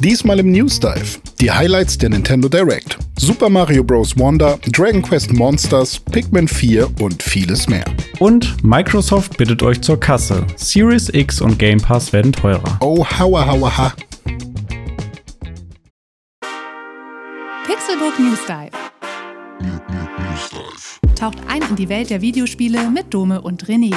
Diesmal im News Dive. Die Highlights der Nintendo Direct. Super Mario Bros. Wonder, Dragon Quest Monsters, Pikmin 4 und vieles mehr. Und Microsoft bittet euch zur Kasse. Series X und Game Pass werden teurer. Oh, hauer, hauer, ha. Pixelbook News Dive. Taucht ein in die Welt der Videospiele mit Dome und René.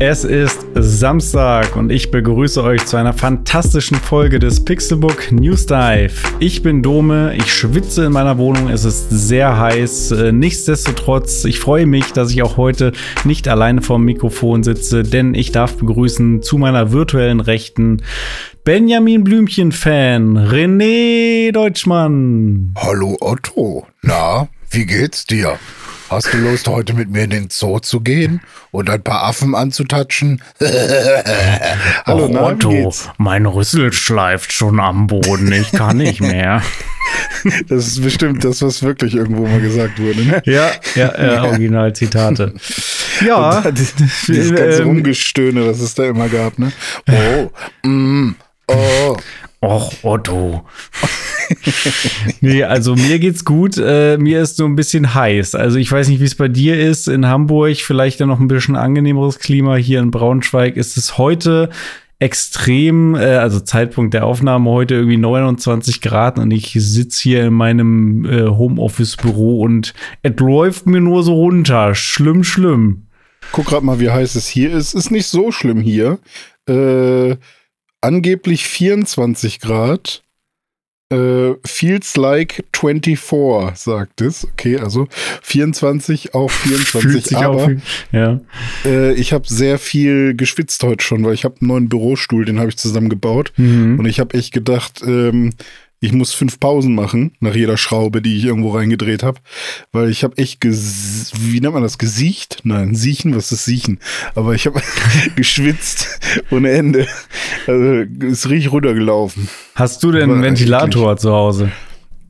Es ist Samstag und ich begrüße euch zu einer fantastischen Folge des Pixelbook News Dive. Ich bin Dome, ich schwitze in meiner Wohnung, es ist sehr heiß. Äh, nichtsdestotrotz, ich freue mich, dass ich auch heute nicht alleine vorm Mikrofon sitze, denn ich darf begrüßen zu meiner virtuellen Rechten Benjamin Blümchen-Fan, René Deutschmann. Hallo Otto. Na, wie geht's dir? Hast du Lust, heute mit mir in den Zoo zu gehen und ein paar Affen anzutatschen? Hallo, oh, na, Otto, mein Rüssel schleift schon am Boden. Ich kann nicht mehr. Das ist bestimmt das, was wirklich irgendwo mal gesagt wurde. Ne? Ja, ja, ja Originalzitate. Ja. Dieses ganze ähm, Rumgestöhne, was es da immer gab. Ne? Oh, mm, oh. Och, Otto. nee, also mir geht's gut. Äh, mir ist so ein bisschen heiß. Also ich weiß nicht, wie es bei dir ist. In Hamburg vielleicht ja noch ein bisschen angenehmeres Klima. Hier in Braunschweig ist es heute extrem, äh, also Zeitpunkt der Aufnahme heute irgendwie 29 Grad und ich sitze hier in meinem äh, Homeoffice-Büro und es läuft mir nur so runter. Schlimm, schlimm. Guck grad mal, wie heiß es hier ist. Ist nicht so schlimm hier. Äh, angeblich 24 Grad. Äh, feels like 24, sagt es. Okay, also 24 auf 24. aber auf, ja. äh, ich habe sehr viel geschwitzt heute schon, weil ich habe einen neuen Bürostuhl, den habe ich zusammengebaut. Mhm. Und ich habe echt gedacht, ähm, ich muss fünf Pausen machen nach jeder Schraube, die ich irgendwo reingedreht habe, weil ich habe echt, wie nennt man das, gesiecht? Nein, siechen, was ist siechen? Aber ich habe geschwitzt ohne Ende. Also ist richtig runtergelaufen. Hast du denn einen Ventilator zu Hause?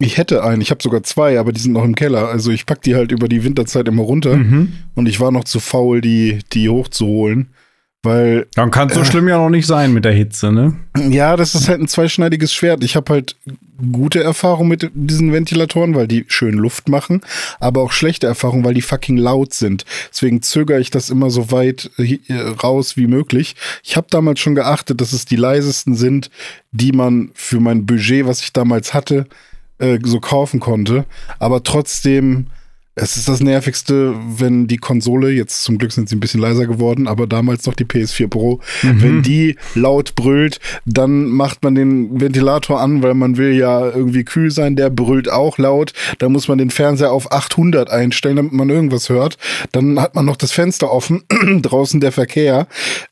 Ich hätte einen, ich habe sogar zwei, aber die sind noch im Keller. Also ich pack die halt über die Winterzeit immer runter mhm. und ich war noch zu faul, die, die hochzuholen. Weil. Dann kann es so äh, schlimm ja noch nicht sein mit der Hitze, ne? Ja, das ist halt ein zweischneidiges Schwert. Ich habe halt gute Erfahrungen mit diesen Ventilatoren, weil die schön Luft machen, aber auch schlechte Erfahrungen, weil die fucking laut sind. Deswegen zögere ich das immer so weit äh, raus wie möglich. Ich habe damals schon geachtet, dass es die leisesten sind, die man für mein Budget, was ich damals hatte, äh, so kaufen konnte. Aber trotzdem es ist das Nervigste, wenn die Konsole, jetzt zum Glück sind sie ein bisschen leiser geworden, aber damals noch die PS4 Pro, mhm. wenn die laut brüllt, dann macht man den Ventilator an, weil man will ja irgendwie kühl sein, der brüllt auch laut. Da muss man den Fernseher auf 800 einstellen, damit man irgendwas hört. Dann hat man noch das Fenster offen, draußen der Verkehr.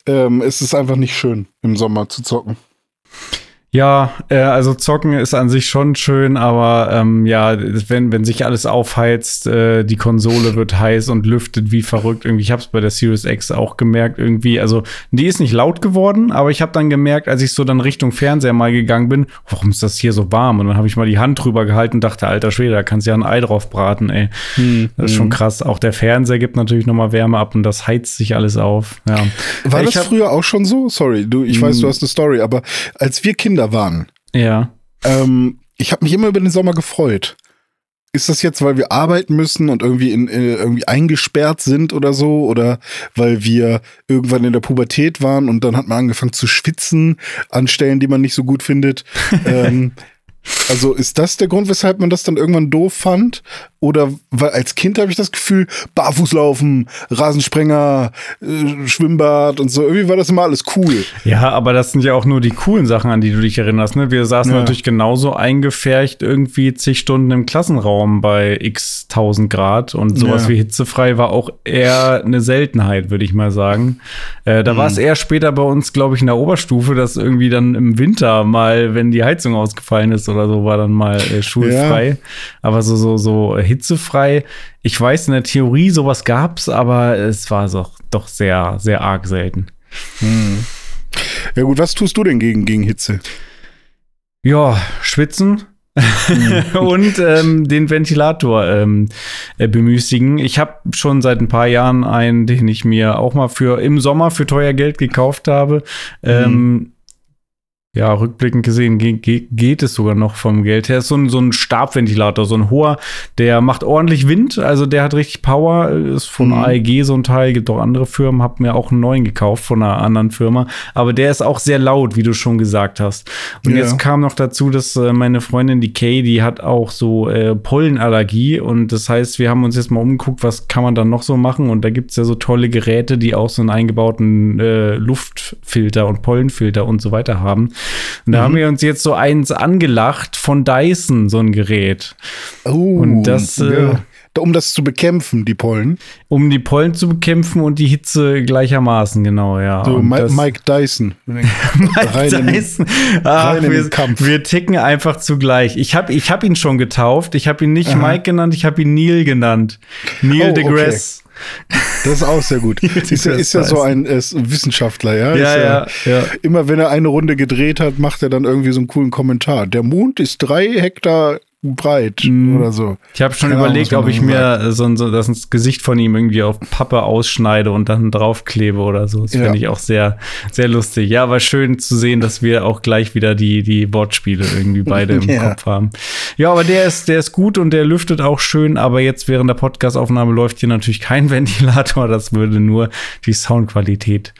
Ähm, es ist einfach nicht schön, im Sommer zu zocken. Ja, äh, also zocken ist an sich schon schön, aber ähm, ja, wenn, wenn sich alles aufheizt, äh, die Konsole wird heiß und lüftet wie verrückt. Irgendwie, ich habe es bei der Series X auch gemerkt, irgendwie, also die ist nicht laut geworden, aber ich habe dann gemerkt, als ich so dann Richtung Fernseher mal gegangen bin, warum ist das hier so warm? Und dann habe ich mal die Hand drüber gehalten und dachte, alter Schwede, da kannst du ja ein Ei drauf braten, ey. Hm, das ist schon hm. krass. Auch der Fernseher gibt natürlich noch mal Wärme ab und das heizt sich alles auf. Ja. War ich das früher auch schon so? Sorry, du, ich weiß, du hm. hast eine Story, aber als wir Kinder Kinder waren. Ja. Ähm, ich habe mich immer über den Sommer gefreut. Ist das jetzt, weil wir arbeiten müssen und irgendwie in, in, irgendwie eingesperrt sind oder so? Oder weil wir irgendwann in der Pubertät waren und dann hat man angefangen zu schwitzen an Stellen, die man nicht so gut findet? ähm, also ist das der Grund, weshalb man das dann irgendwann doof fand? Oder weil als Kind habe ich das Gefühl, Barfußlaufen, Rasensprenger, äh, Schwimmbad und so, irgendwie war das immer alles cool. Ja, aber das sind ja auch nur die coolen Sachen, an die du dich erinnerst. Ne? Wir saßen ja. natürlich genauso eingefärcht irgendwie zig Stunden im Klassenraum bei x tausend Grad und sowas ja. wie hitzefrei war auch eher eine Seltenheit, würde ich mal sagen. Äh, da mhm. war es eher später bei uns, glaube ich, in der Oberstufe, dass irgendwie dann im Winter mal, wenn die Heizung ausgefallen ist oder so, war dann mal äh, schulfrei. Ja. Aber so, so, so hitzefrei. Ich weiß, in der Theorie sowas gab's, aber es war so, doch sehr, sehr arg selten. Hm. Ja gut, was tust du denn gegen, gegen Hitze? Ja, schwitzen. Mhm. und ähm, den Ventilator ähm, äh, bemüßigen. Ich habe schon seit ein paar Jahren einen, den ich mir auch mal für im Sommer für teuer Geld gekauft habe. Mhm. Ähm, ja, rückblickend gesehen ge ge geht es sogar noch vom Geld her. Ist so ein, so ein Stabventilator, so ein hoher, der macht ordentlich Wind, also der hat richtig Power, ist von mhm. AEG so ein Teil, gibt auch andere Firmen, hab mir auch einen neuen gekauft von einer anderen Firma, aber der ist auch sehr laut, wie du schon gesagt hast. Und ja. jetzt kam noch dazu, dass äh, meine Freundin, die Kay, die hat auch so äh, Pollenallergie und das heißt, wir haben uns jetzt mal umgeguckt, was kann man dann noch so machen und da gibt es ja so tolle Geräte, die auch so einen eingebauten äh, Luftfilter und Pollenfilter und so weiter haben. Und da mhm. haben wir uns jetzt so eins angelacht von Dyson, so ein Gerät. Oh, und das. Äh, ja. Um das zu bekämpfen, die Pollen. Um die Pollen zu bekämpfen und die Hitze gleichermaßen, genau, ja. So, Mike Dyson. Mike Dyson. Ach, wir, wir, ticken einfach zugleich. Ich habe ich hab ihn schon getauft. Ich habe ihn nicht Aha. Mike genannt, ich habe ihn Neil genannt. Neil oh, deGrasse. Okay. Das ist auch sehr gut. ist, ja, ist ja so ein ist Wissenschaftler, ja? Ja, ja, ja, Immer wenn er eine Runde gedreht hat, macht er dann irgendwie so einen coolen Kommentar. Der Mond ist drei Hektar breit mm. oder so. Ich habe schon Keine überlegt, Ahnung, ob ich mir so, so das Gesicht von ihm irgendwie auf Pappe ausschneide und dann draufklebe oder so. Das ja. finde ich auch sehr, sehr lustig. Ja, aber schön zu sehen, dass wir auch gleich wieder die, die Wortspiele irgendwie beide im ja. Kopf haben. Ja, aber der ist, der ist gut und der lüftet auch schön, aber jetzt während der Podcastaufnahme läuft hier natürlich kein Ventilator. Das würde nur die Soundqualität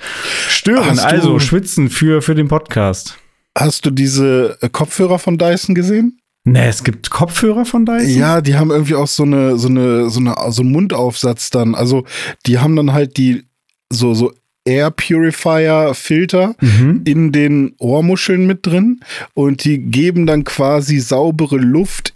stören. Also schwitzen für, für den Podcast. Hast du diese Kopfhörer von Dyson gesehen? Nee, es gibt Kopfhörer von Dyson? Ja, die haben irgendwie auch so eine, so eine, so eine, so einen Mundaufsatz dann. Also, die haben dann halt die, so, so Air Purifier Filter mhm. in den Ohrmuscheln mit drin und die geben dann quasi saubere Luft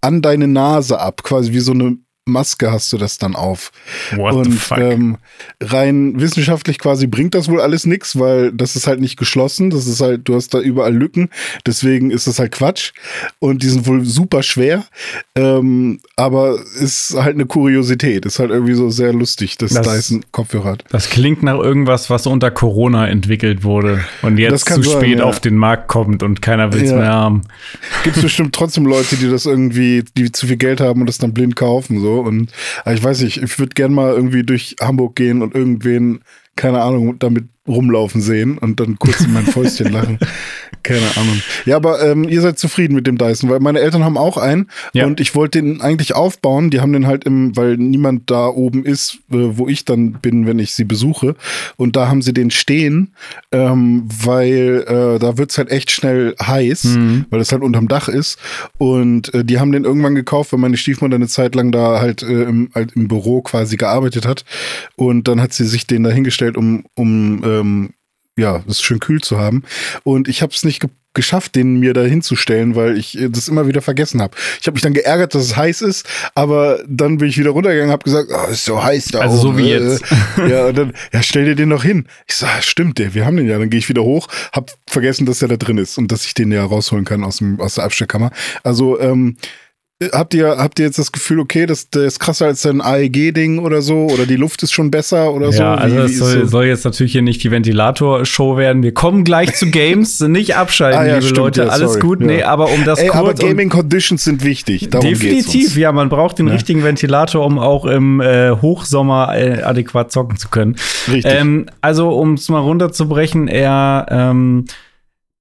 an deine Nase ab, quasi wie so eine Maske hast du das dann auf. What und ähm, rein wissenschaftlich quasi bringt das wohl alles nichts, weil das ist halt nicht geschlossen. Das ist halt, du hast da überall Lücken. Deswegen ist das halt Quatsch. Und die sind wohl super schwer. Ähm, aber ist halt eine Kuriosität. Ist halt irgendwie so sehr lustig, dass das, Dyson Kopfhörer hat. Das klingt nach irgendwas, was unter Corona entwickelt wurde und jetzt zu sein, spät ja. auf den Markt kommt und keiner will es ja. mehr haben. Gibt es bestimmt trotzdem Leute, die das irgendwie, die zu viel Geld haben und das dann blind kaufen. So. Und ich weiß nicht, ich würde gerne mal irgendwie durch Hamburg gehen und irgendwen, keine Ahnung, damit rumlaufen sehen und dann kurz in mein Fäustchen lachen. Keine Ahnung. Ja, aber ähm, ihr seid zufrieden mit dem Dyson, weil meine Eltern haben auch einen ja. und ich wollte den eigentlich aufbauen. Die haben den halt im, weil niemand da oben ist, äh, wo ich dann bin, wenn ich sie besuche. Und da haben sie den stehen, ähm, weil äh, da wird's halt echt schnell heiß, mhm. weil es halt unterm Dach ist. Und äh, die haben den irgendwann gekauft, weil meine Stiefmutter eine Zeit lang da halt, äh, im, halt im Büro quasi gearbeitet hat. Und dann hat sie sich den da hingestellt, um, um äh, ähm, ja, das ist schön kühl zu haben. Und ich habe es nicht ge geschafft, den mir da hinzustellen, weil ich äh, das immer wieder vergessen habe. Ich habe mich dann geärgert, dass es heiß ist, aber dann bin ich wieder runtergegangen, habe gesagt, oh, ist so heiß da. Also oben. so wie jetzt. ja, und dann, ja, stell dir den noch hin. Ich so, ah, stimmt, der, wir haben den ja. Dann gehe ich wieder hoch, habe vergessen, dass er da drin ist und dass ich den ja rausholen kann aus dem aus der Abstellkammer. Also ähm, Habt ihr, habt ihr jetzt das Gefühl, okay, das, das ist krasser als ein AEG-Ding oder so? Oder die Luft ist schon besser oder so? Ja, also es soll, so? soll, jetzt natürlich hier nicht die Ventilator-Show werden. Wir kommen gleich zu Games. nicht abschalten, ah, ja, liebe stimmt, Leute. Ja, Alles gut. Ja. Nee, aber um das Ey, kurz. Aber Gaming Conditions sind wichtig. Darum definitiv, ja. Man braucht den richtigen Ventilator, um auch im äh, Hochsommer äh, adäquat zocken zu können. Richtig. Ähm, also, um es mal runterzubrechen, er ähm,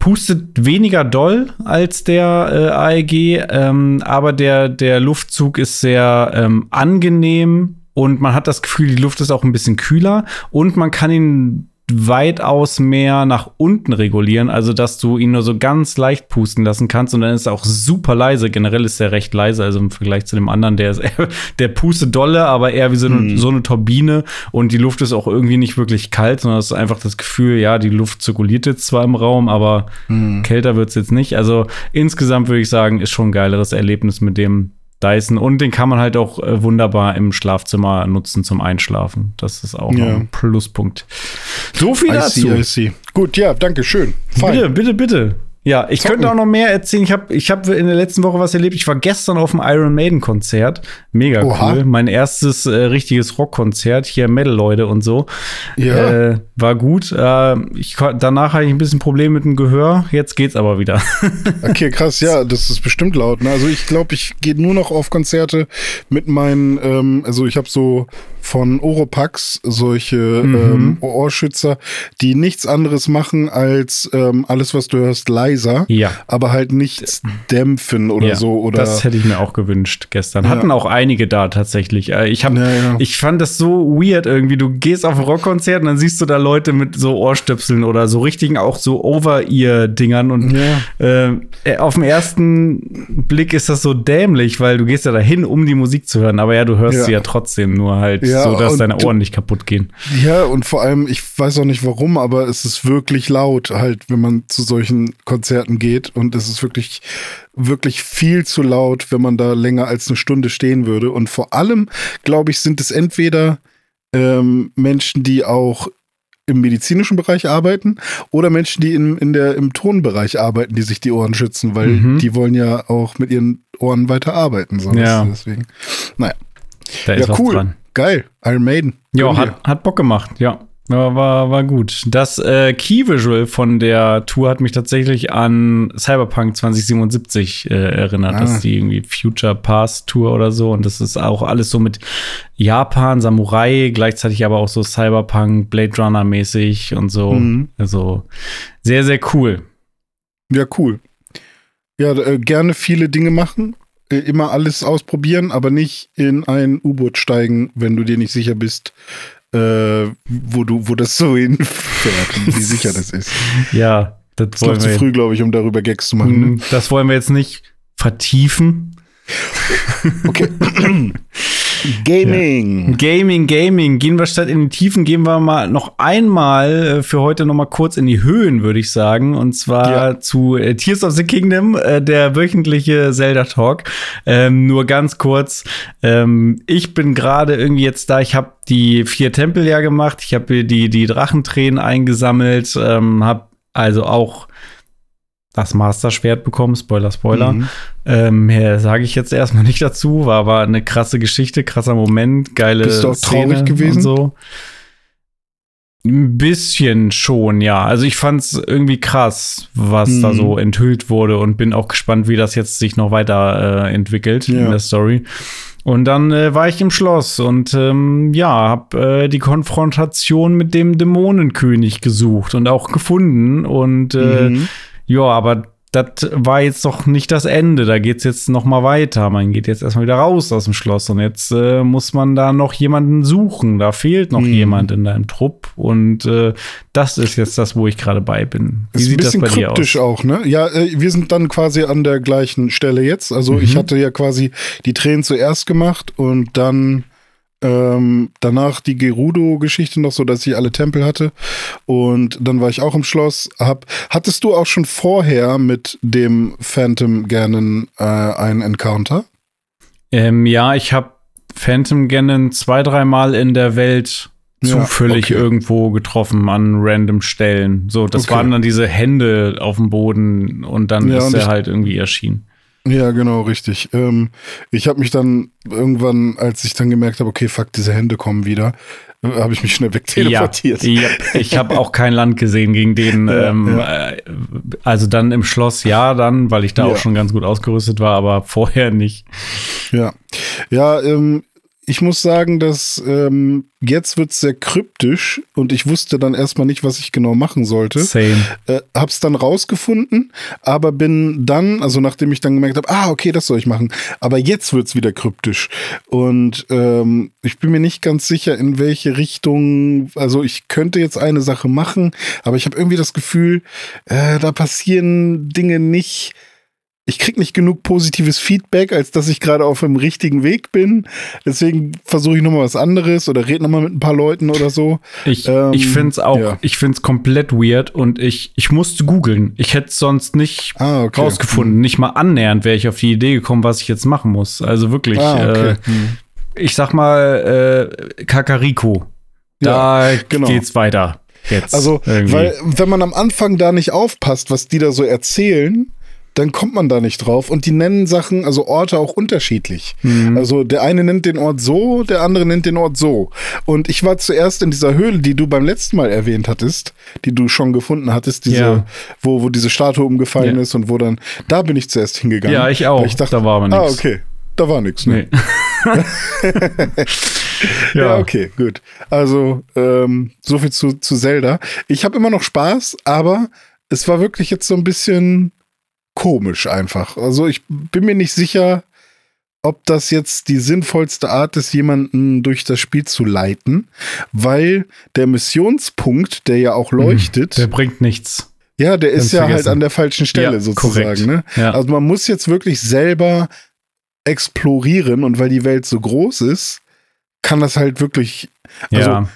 pustet weniger doll als der äh, AEG, ähm, aber der, der Luftzug ist sehr ähm, angenehm und man hat das Gefühl, die Luft ist auch ein bisschen kühler und man kann ihn weitaus mehr nach unten regulieren, also dass du ihn nur so ganz leicht pusten lassen kannst und dann ist er auch super leise. Generell ist er recht leise, also im Vergleich zu dem anderen, der ist der pustet dolle, aber eher wie so eine, hm. so eine Turbine und die Luft ist auch irgendwie nicht wirklich kalt, sondern es ist einfach das Gefühl, ja, die Luft zirkuliert jetzt zwar im Raum, aber hm. kälter wird es jetzt nicht. Also insgesamt würde ich sagen, ist schon ein geileres Erlebnis mit dem Dyson. Und den kann man halt auch äh, wunderbar im Schlafzimmer nutzen zum Einschlafen. Das ist auch ja. ein Pluspunkt. So viel I dazu. See, see. Gut, ja, danke schön. Fein. Bitte, bitte, bitte. Ja, ich Zocken. könnte auch noch mehr erzählen. Ich habe ich hab in der letzten Woche was erlebt. Ich war gestern auf dem Iron Maiden Konzert. Mega Oha. cool. Mein erstes äh, richtiges Rockkonzert. Hier Metal-Leute und so. Ja. Äh, war gut. Äh, ich, danach hatte ich ein bisschen Probleme mit dem Gehör. Jetzt geht's aber wieder. okay, krass. Ja, das ist bestimmt laut. Ne? Also ich glaube, ich gehe nur noch auf Konzerte mit meinen, ähm, also ich habe so von Oropax solche mhm. ähm, Ohrschützer, die nichts anderes machen als ähm, alles, was du hörst, leiser, ja. aber halt nichts dämpfen oder ja, so. Oder das hätte ich mir auch gewünscht gestern. Hatten ja. auch einige da tatsächlich. Äh, ich, hab, ich fand das so weird irgendwie. Du gehst auf ein Rockkonzert und dann siehst du da Leute mit so Ohrstöpseln oder so richtigen auch so Over-Ear-Dingern und äh, äh, auf den ersten Blick ist das so dämlich, weil du gehst ja dahin, um die Musik zu hören. Aber ja, du hörst sie ja trotzdem nur halt so dass deine Ohren nicht kaputt gehen. Ja, und vor allem, ich weiß auch nicht warum, aber es ist wirklich laut, halt, wenn man zu solchen Konzerten geht. Und es ist wirklich, wirklich viel zu laut, wenn man da länger als eine Stunde stehen würde. Und vor allem, glaube ich, sind es entweder ähm, Menschen, die auch im medizinischen Bereich arbeiten oder Menschen, die in, in der, im Tonbereich arbeiten, die sich die Ohren schützen, weil mhm. die wollen ja auch mit ihren Ohren weiter arbeiten. Sonst. Ja. Deswegen, naja. Da ist ja, cool. dran. Geil, Iron Maiden. Ja, hat, hat Bock gemacht, ja. Ja, war, war gut. Das äh, Key-Visual von der Tour hat mich tatsächlich an Cyberpunk 2077 äh, erinnert. Ah. Das ist die irgendwie Future Past Tour oder so. Und das ist auch alles so mit Japan, Samurai, gleichzeitig aber auch so Cyberpunk, Blade Runner mäßig und so. Mhm. Also sehr, sehr cool. Ja, cool. Ja, äh, gerne viele Dinge machen. Äh, immer alles ausprobieren, aber nicht in ein U-Boot steigen, wenn du dir nicht sicher bist, äh, wo du, wo das so hinfährt und wie sicher das ist. Ja, das, das ist noch zu früh, glaube ich, um darüber Gags zu machen. Ne? Das wollen wir jetzt nicht vertiefen. Okay. Gaming. Ja. Gaming, Gaming. Gehen wir statt in die Tiefen, gehen wir mal noch einmal äh, für heute noch mal kurz in die Höhen, würde ich sagen. Und zwar ja. zu äh, Tears of the Kingdom, äh, der wöchentliche Zelda-Talk. Ähm, nur ganz kurz. Ähm, ich bin gerade irgendwie jetzt da. Ich habe die vier Tempel ja gemacht. Ich habe die, die Drachentränen eingesammelt. Ähm, habe also auch das Master-Schwert bekommen. Spoiler, Spoiler. Mhm. Ähm, Sage ich jetzt erstmal nicht dazu. War aber eine krasse Geschichte, krasser Moment, geile Bist du auch Szene traurig gewesen? Und so. Ein bisschen schon, ja. Also ich fand es irgendwie krass, was mhm. da so enthüllt wurde und bin auch gespannt, wie das jetzt sich noch weiter äh, entwickelt ja. in der Story. Und dann äh, war ich im Schloss und ähm, ja, hab äh, die Konfrontation mit dem Dämonenkönig gesucht und auch gefunden und äh, mhm ja, aber das war jetzt doch nicht das Ende. Da geht es jetzt noch mal weiter. Man geht jetzt erstmal wieder raus aus dem Schloss und jetzt äh, muss man da noch jemanden suchen. Da fehlt noch hm. jemand in deinem Trupp und äh, das ist jetzt das, wo ich gerade bei bin. Wie ist sieht ein bisschen das bei kryptisch dir aus? auch, ne? Ja, äh, wir sind dann quasi an der gleichen Stelle jetzt. Also mhm. ich hatte ja quasi die Tränen zuerst gemacht und dann ähm, danach die Gerudo-Geschichte noch so, dass ich alle Tempel hatte. Und dann war ich auch im Schloss. Hab, hattest du auch schon vorher mit dem Phantom Ganon äh, einen Encounter? Ähm, ja, ich habe Phantom Ganon zwei, dreimal in der Welt zufällig ja, okay. irgendwo getroffen an random Stellen. So, das okay. waren dann diese Hände auf dem Boden und dann ja, ist er halt irgendwie erschienen. Ja, genau, richtig. Ähm, ich habe mich dann irgendwann, als ich dann gemerkt habe, okay, fuck, diese Hände kommen wieder, äh, habe ich mich schnell wegteleportiert. Ja, ja. ich habe auch kein Land gesehen gegen den. Ja, ähm, ja. Äh, also dann im Schloss ja, dann, weil ich da auch schon ganz gut ausgerüstet war, aber vorher nicht. Ja, ja, ähm, ich muss sagen, dass ähm, jetzt wird es sehr kryptisch und ich wusste dann erstmal nicht, was ich genau machen sollte. Same. Äh, hab's dann rausgefunden, aber bin dann, also nachdem ich dann gemerkt habe, ah, okay, das soll ich machen. Aber jetzt wird's wieder kryptisch. Und ähm, ich bin mir nicht ganz sicher, in welche Richtung, also ich könnte jetzt eine Sache machen, aber ich habe irgendwie das Gefühl, äh, da passieren Dinge nicht ich krieg nicht genug positives Feedback, als dass ich gerade auf dem richtigen Weg bin. Deswegen versuche ich nochmal was anderes oder rede nochmal mit ein paar Leuten oder so. Ich, ähm, ich finde es auch, ja. ich finde es komplett weird und ich, ich musste googeln. Ich hätte es sonst nicht ah, okay. rausgefunden. Hm. Nicht mal annähernd wäre ich auf die Idee gekommen, was ich jetzt machen muss. Also wirklich, ah, okay. äh, hm. ich sag mal, äh, Kakariko. Da ja, genau. geht's weiter. Jetzt also, irgendwie. weil wenn man am Anfang da nicht aufpasst, was die da so erzählen, dann kommt man da nicht drauf. Und die nennen Sachen, also Orte auch unterschiedlich. Mhm. Also der eine nennt den Ort so, der andere nennt den Ort so. Und ich war zuerst in dieser Höhle, die du beim letzten Mal erwähnt hattest, die du schon gefunden hattest, diese, ja. wo, wo diese Statue umgefallen ja. ist und wo dann, da bin ich zuerst hingegangen. Ja, ich auch. Ich dachte, da war aber nichts. Ah, okay. Da war nichts. Ne? Nee. ja. ja. okay, gut. Also, ähm, so viel zu, zu Zelda. Ich habe immer noch Spaß, aber es war wirklich jetzt so ein bisschen komisch einfach. Also ich bin mir nicht sicher, ob das jetzt die sinnvollste Art ist, jemanden durch das Spiel zu leiten, weil der Missionspunkt, der ja auch mhm. leuchtet, der bringt nichts. Ja, der ist ja halt vergessen. halt an der falschen Stelle ja, sozusagen. Ne? Ja. Also man muss jetzt wirklich selber explorieren und weil die Welt so groß ist, kann das halt wirklich. Also ja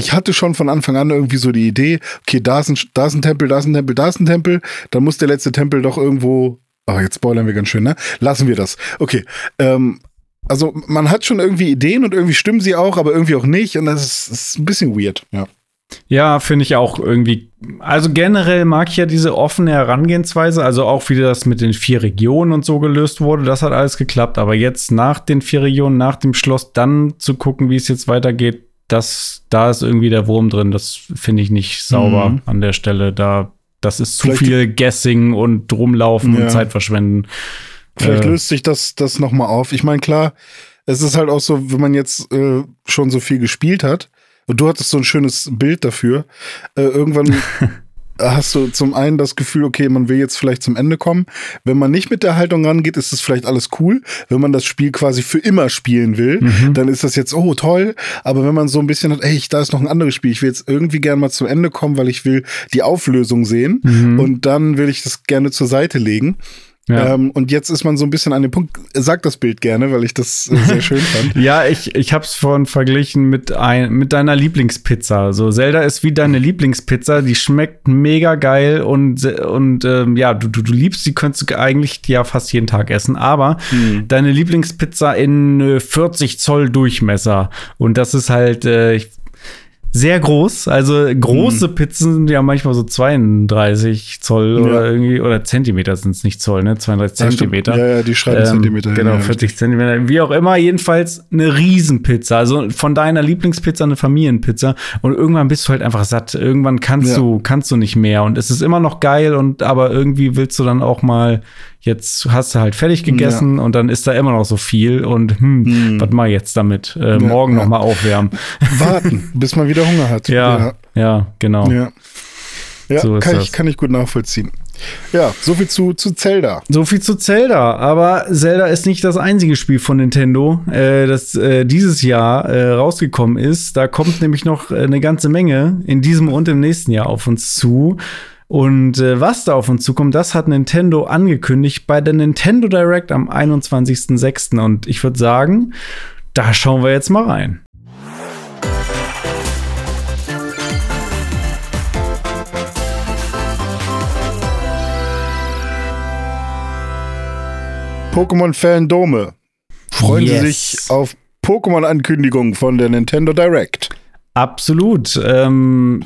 ich hatte schon von Anfang an irgendwie so die Idee, okay, da ist ein, da ist ein Tempel, da ist ein Tempel, da ist ein Tempel, dann muss der letzte Tempel doch irgendwo. Oh, jetzt spoilern wir ganz schön, ne? Lassen wir das. Okay. Ähm, also man hat schon irgendwie Ideen und irgendwie stimmen sie auch, aber irgendwie auch nicht. Und das ist, ist ein bisschen weird, ja. Ja, finde ich auch irgendwie. Also generell mag ich ja diese offene Herangehensweise, also auch wie das mit den vier Regionen und so gelöst wurde, das hat alles geklappt. Aber jetzt nach den vier Regionen, nach dem Schloss, dann zu gucken, wie es jetzt weitergeht, das, da ist irgendwie der Wurm drin. Das finde ich nicht sauber mhm. an der Stelle. Da, das ist zu Vielleicht viel Guessing und rumlaufen ja. und Zeit verschwenden. Vielleicht äh, löst sich das, das noch mal auf. Ich meine, klar, es ist halt auch so, wenn man jetzt äh, schon so viel gespielt hat, und du hattest so ein schönes Bild dafür, äh, irgendwann hast du zum einen das Gefühl, okay, man will jetzt vielleicht zum Ende kommen. Wenn man nicht mit der Haltung rangeht, ist es vielleicht alles cool. Wenn man das Spiel quasi für immer spielen will, mhm. dann ist das jetzt, oh, toll. Aber wenn man so ein bisschen hat, ey, da ist noch ein anderes Spiel, ich will jetzt irgendwie gerne mal zum Ende kommen, weil ich will die Auflösung sehen mhm. und dann will ich das gerne zur Seite legen ja. Ähm, und jetzt ist man so ein bisschen an dem Punkt, sag das Bild gerne, weil ich das äh, sehr schön fand. ja, ich, ich habe es vorhin verglichen mit, ein, mit deiner Lieblingspizza. So, Zelda ist wie deine Lieblingspizza, die schmeckt mega geil und, und ähm, ja, du, du, du liebst sie, könntest du eigentlich ja fast jeden Tag essen, aber hm. deine Lieblingspizza in äh, 40 Zoll Durchmesser. Und das ist halt, äh, ich sehr groß. Also große mhm. Pizzen sind ja manchmal so 32 Zoll ja. oder irgendwie, oder Zentimeter sind es nicht Zoll, ne? 32 ja, Zentimeter. Ja, ja, die schreiben ähm, Zentimeter. Genau, ja, 40 Zentimeter. Wie auch immer, jedenfalls eine Riesenpizza. Also von deiner Lieblingspizza eine Familienpizza. Und irgendwann bist du halt einfach satt. Irgendwann kannst du, kannst du nicht mehr. Und es ist immer noch geil und aber irgendwie willst du dann auch mal jetzt hast du halt fertig gegessen ja. und dann ist da immer noch so viel und hm, hm. was mal jetzt damit? Äh, ja, morgen ja. noch mal aufwärmen. Warten, bis man wieder Hunger hat. Ja, ja, ja genau. Ja, ja so kann, ich, kann ich gut nachvollziehen. Ja, so viel zu, zu Zelda. So viel zu Zelda. Aber Zelda ist nicht das einzige Spiel von Nintendo, äh, das äh, dieses Jahr äh, rausgekommen ist. Da kommt nämlich noch äh, eine ganze Menge in diesem und im nächsten Jahr auf uns zu. Und äh, was da auf uns zukommt, das hat Nintendo angekündigt bei der Nintendo Direct am 21.06. Und ich würde sagen, da schauen wir jetzt mal rein. Pokémon-Fan-Dome. Freuen yes. Sie sich auf Pokémon-Ankündigungen von der Nintendo Direct. Absolut. Ähm,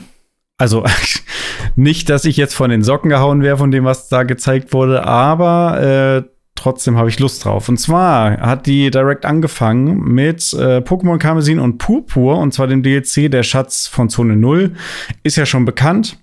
also nicht, dass ich jetzt von den Socken gehauen wäre von dem, was da gezeigt wurde, aber äh, trotzdem habe ich Lust drauf. Und zwar hat die Direct angefangen mit äh, Pokémon Karmesin und Purpur, und zwar dem DLC Der Schatz von Zone 0. Ist ja schon bekannt.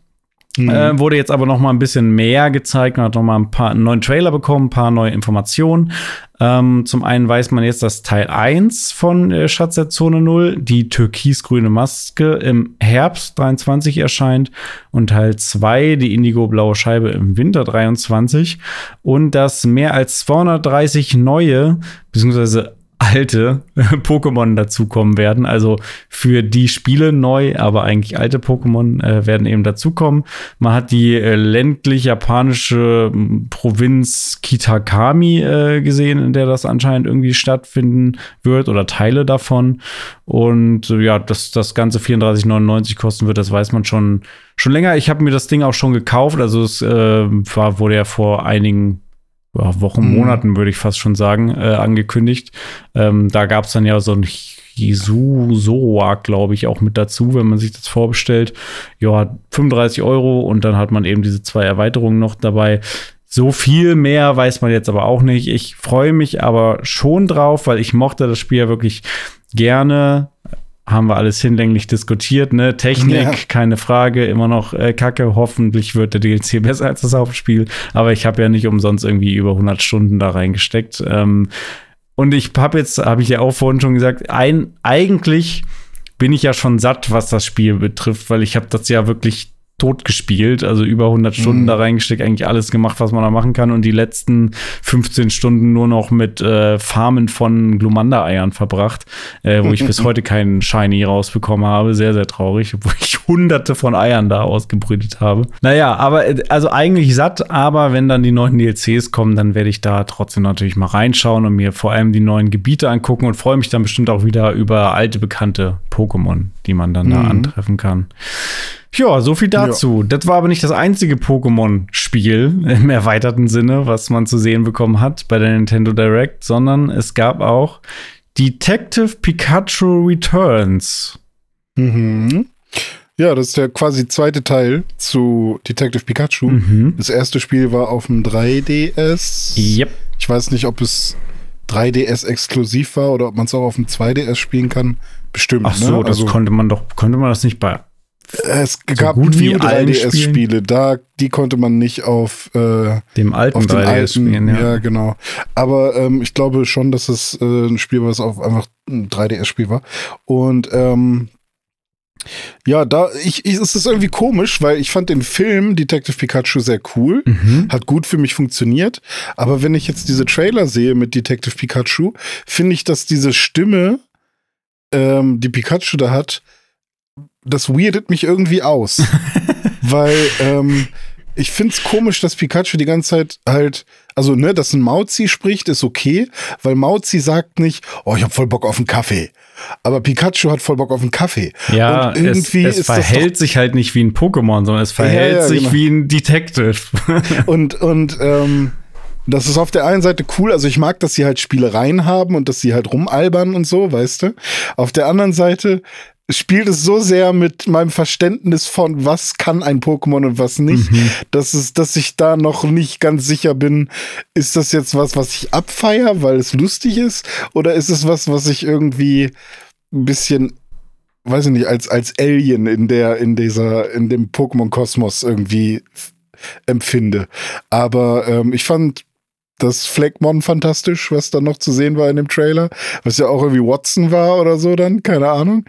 Mhm. Äh, wurde jetzt aber noch mal ein bisschen mehr gezeigt. Man hat noch mal ein paar einen neuen Trailer bekommen, ein paar neue Informationen. Ähm, zum einen weiß man jetzt, dass Teil 1 von äh, Schatz der Zone 0, die türkisgrüne Maske, im Herbst 23 erscheint und Teil 2, die indigo-blaue Scheibe, im Winter 23 und dass mehr als 230 neue beziehungsweise alte Pokémon dazukommen werden. Also für die Spiele neu, aber eigentlich alte Pokémon äh, werden eben dazukommen. Man hat die äh, ländlich japanische hm, Provinz Kitakami äh, gesehen, in der das anscheinend irgendwie stattfinden wird oder Teile davon. Und äh, ja, dass das Ganze 34,99 kosten wird, das weiß man schon, schon länger. Ich habe mir das Ding auch schon gekauft. Also es äh, war, wurde ja vor einigen Wochen, mhm. Monaten, würde ich fast schon sagen, äh, angekündigt. Ähm, da gab es dann ja so ein Hisusoa, glaube ich, auch mit dazu, wenn man sich das vorbestellt. Ja, 35 Euro und dann hat man eben diese zwei Erweiterungen noch dabei. So viel mehr weiß man jetzt aber auch nicht. Ich freue mich aber schon drauf, weil ich mochte das Spiel ja wirklich gerne haben wir alles hinlänglich diskutiert, ne? Technik, ja. keine Frage, immer noch äh, Kacke. Hoffentlich wird der DLC besser als das Hauptspiel. Aber ich habe ja nicht umsonst irgendwie über 100 Stunden da reingesteckt. Ähm, und ich habe jetzt, habe ich ja auch vorhin schon gesagt, ein, eigentlich bin ich ja schon satt, was das Spiel betrifft, weil ich habe das ja wirklich tot gespielt, also über 100 Stunden mhm. da reingesteckt, eigentlich alles gemacht, was man da machen kann und die letzten 15 Stunden nur noch mit äh, Farmen von Glumanda-Eiern verbracht, äh, wo ich bis heute keinen Shiny rausbekommen habe. Sehr, sehr traurig, obwohl ich hunderte von Eiern da ausgebrütet habe. Naja, aber äh, also eigentlich satt, aber wenn dann die neuen DLCs kommen, dann werde ich da trotzdem natürlich mal reinschauen und mir vor allem die neuen Gebiete angucken und freue mich dann bestimmt auch wieder über alte bekannte Pokémon, die man dann mhm. da antreffen kann. Ja, so viel dazu. Ja. Das war aber nicht das einzige Pokémon-Spiel im erweiterten Sinne, was man zu sehen bekommen hat bei der Nintendo Direct, sondern es gab auch Detective Pikachu Returns. Mhm. Ja, das ist der quasi zweite Teil zu Detective Pikachu. Mhm. Das erste Spiel war auf dem 3DS. Yep. Ich weiß nicht, ob es 3DS exklusiv war oder ob man es auch auf dem 2DS spielen kann. Bestimmt. Ach so, ne? das also, konnte man doch, konnte man das nicht bei es so gab gut wie 3DS-Spiele, da die konnte man nicht auf äh, dem alten 3DS spielen. Ja. ja, genau. Aber ähm, ich glaube schon, dass es äh, ein Spiel war, das auf einfach ein 3DS-Spiel war. Und ähm, ja, da ich, ich es ist irgendwie komisch, weil ich fand den Film Detective Pikachu sehr cool, mhm. hat gut für mich funktioniert. Aber wenn ich jetzt diese Trailer sehe mit Detective Pikachu, finde ich, dass diese Stimme, ähm, die Pikachu da hat, das weirdet mich irgendwie aus. weil ähm, ich find's komisch, dass Pikachu die ganze Zeit halt, also ne, dass ein Mauzi spricht, ist okay, weil Mauzi sagt nicht, oh, ich hab voll Bock auf einen Kaffee. Aber Pikachu hat voll Bock auf einen Kaffee. Ja, und irgendwie es, es verhält sich halt nicht wie ein Pokémon, sondern es verhält ja, ja, sich genau. wie ein Detective. und und ähm, das ist auf der einen Seite cool, also ich mag, dass sie halt Spielereien haben und dass sie halt rumalbern und so, weißt du. Auf der anderen Seite spielt es so sehr mit meinem Verständnis von, was kann ein Pokémon und was nicht, mhm. dass, es, dass ich da noch nicht ganz sicher bin, ist das jetzt was, was ich abfeier, weil es lustig ist, oder ist es was, was ich irgendwie ein bisschen weiß ich nicht, als, als Alien in der, in dieser, in dem Pokémon-Kosmos irgendwie empfinde. Aber ähm, ich fand das Fleckmon fantastisch, was da noch zu sehen war in dem Trailer, was ja auch irgendwie Watson war oder so dann, keine Ahnung.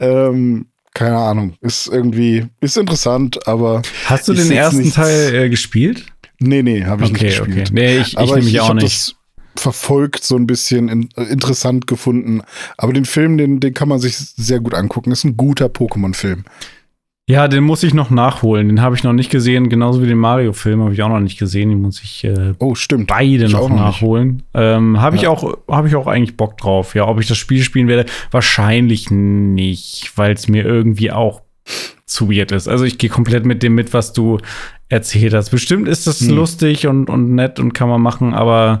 Ähm, keine Ahnung, ist irgendwie, ist interessant, aber. Hast du den ersten Teil äh, gespielt? Nee, nee, habe ich okay, nicht gespielt. Okay. Nee, ich, ich nämlich auch nicht. verfolgt, so ein bisschen in, äh, interessant gefunden. Aber den Film, den, den kann man sich sehr gut angucken. Ist ein guter Pokémon-Film. Ja, den muss ich noch nachholen. Den habe ich noch nicht gesehen. Genauso wie den Mario-Film habe ich auch noch nicht gesehen. Den muss ich äh, oh, stimmt. beide ich noch nachholen. Ähm, habe ja. ich auch habe ich auch eigentlich Bock drauf. Ja, ob ich das Spiel spielen werde, wahrscheinlich nicht, weil es mir irgendwie auch zu weird ist. Also ich gehe komplett mit dem mit, was du erzählt hast. Bestimmt ist das hm. lustig und, und nett und kann man machen, aber